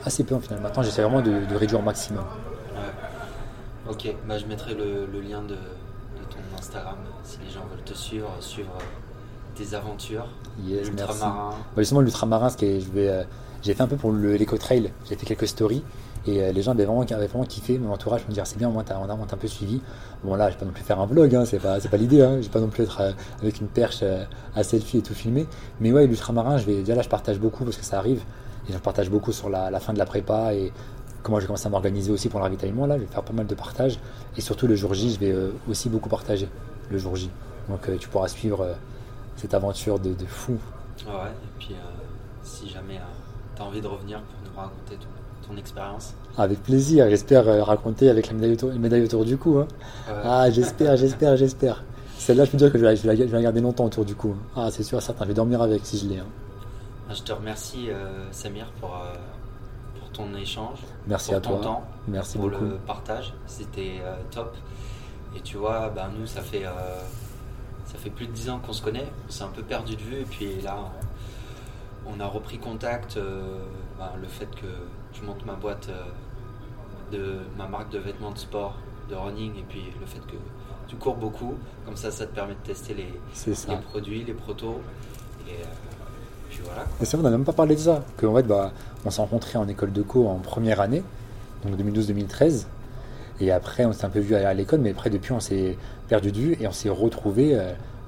assez peu en final. Maintenant, j'essaie vraiment de, réduire au maximum. Ok, bah, je mettrai le, lien de, ton Instagram si les gens veulent te suivre, suivre tes aventures. Yes, l'ultramarin. Bah, justement, l'ultramarin, je vais, j'ai fait un peu pour l'éco-trail, j'ai fait quelques stories. Et euh, les gens avaient vraiment, avaient vraiment kiffé, mon entourage me dire c'est bien, moi on a, un peu suivi. Bon là, je vais pas non plus faire un vlog, hein, c'est pas, pas l'idée, hein, je vais pas non plus être euh, avec une perche euh, à selfie et tout filmer. Mais ouais, l'ultramarin, je vais, déjà là je partage beaucoup parce que ça arrive. Et je partage beaucoup sur la, fin de la prépa et comment j'ai commencé à m'organiser aussi pour le ravitaillement. Là, je vais faire pas mal de partage. Et surtout le jour J, je vais aussi beaucoup partager le jour J. Donc tu pourras suivre cette aventure de, fou. ouais, et puis si jamais tu as envie de revenir pour nous raconter tout ton expérience Avec plaisir, j'espère euh, raconter avec la médaille autour, médaille autour du cou. Hein. Ah, j'espère, j'espère, j'espère. Celle-là, je peux dire que je vais, je, vais la, garder longtemps autour du cou. Hein. Ah, c'est sûr, certain, je vais dormir avec si je l'ai. Hein. Ah, je te remercie, euh, Samir, pour, euh, pour ton échange. Merci à toi. Temps, Merci pour beaucoup. le partage. C'était top. Et tu vois, ben, nous, ça fait ça fait plus de 10 ans qu'on se connaît, on s'est un peu perdu de vue et puis là on a repris contact. Ben, le fait que je monte ma boîte de ma marque de vêtements de sport, de running et puis le fait que tu cours beaucoup, comme ça ça te permet de tester les, les produits, les protos. Et, puis voilà. Et c'est vrai, on n'a même pas parlé de ça. Que, en fait, bah, on s'est rencontrés en école de co en première année, donc 2012-2013. Et après, on s'est un peu vu à, l'école, mais après, depuis, on s'est perdu de vue et on s'est retrouvés.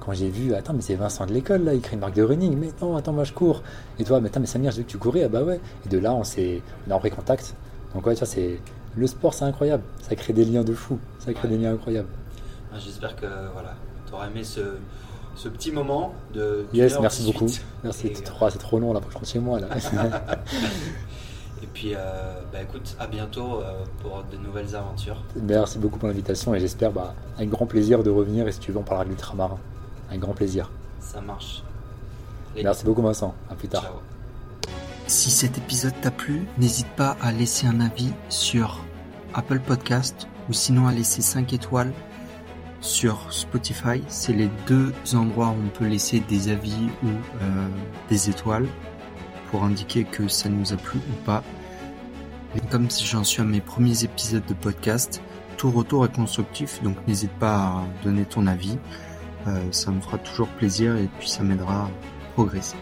Euh, quand j'ai vu, attends, mais c'est Vincent de l'école, là, il crée une marque de running. Mais non, attends, moi je cours. Et toi, mais attends, mais Samir, j'ai vu que tu courais. Ah bah ouais. Et de là, on, s'est, on a repris contact. Donc, ouais, tu vois, c'est, le sport, c'est incroyable. Ça crée des liens de fou. Ça crée des liens incroyables. Ah, j'espère que voilà, tu auras aimé ce, ce petit moment de. Yes, merci beaucoup. Merci, c'est trop, trop, long là pour que je rentre chez moi. Là. et puis, euh, bah, écoute, à bientôt euh, pour de nouvelles aventures. Merci beaucoup pour l'invitation et j'espère bah, avec grand plaisir de revenir et si tu veux, on parlera de l'ultramarin. Avec grand plaisir. Ça marche. Merci beaucoup, Vincent. À plus tard. Ciao. Si cet épisode t'a plu, n'hésite pas à laisser un avis sur Apple Podcast ou sinon à laisser 5 étoiles sur Spotify. C'est les deux endroits où on peut laisser des avis ou euh, des étoiles pour indiquer que ça nous a plu ou pas. Et comme j'en suis à mes premiers épisodes de podcast, tout retour est constructif, donc n'hésite pas à donner ton avis. Euh, ça me fera toujours plaisir et puis ça m'aidera à progresser.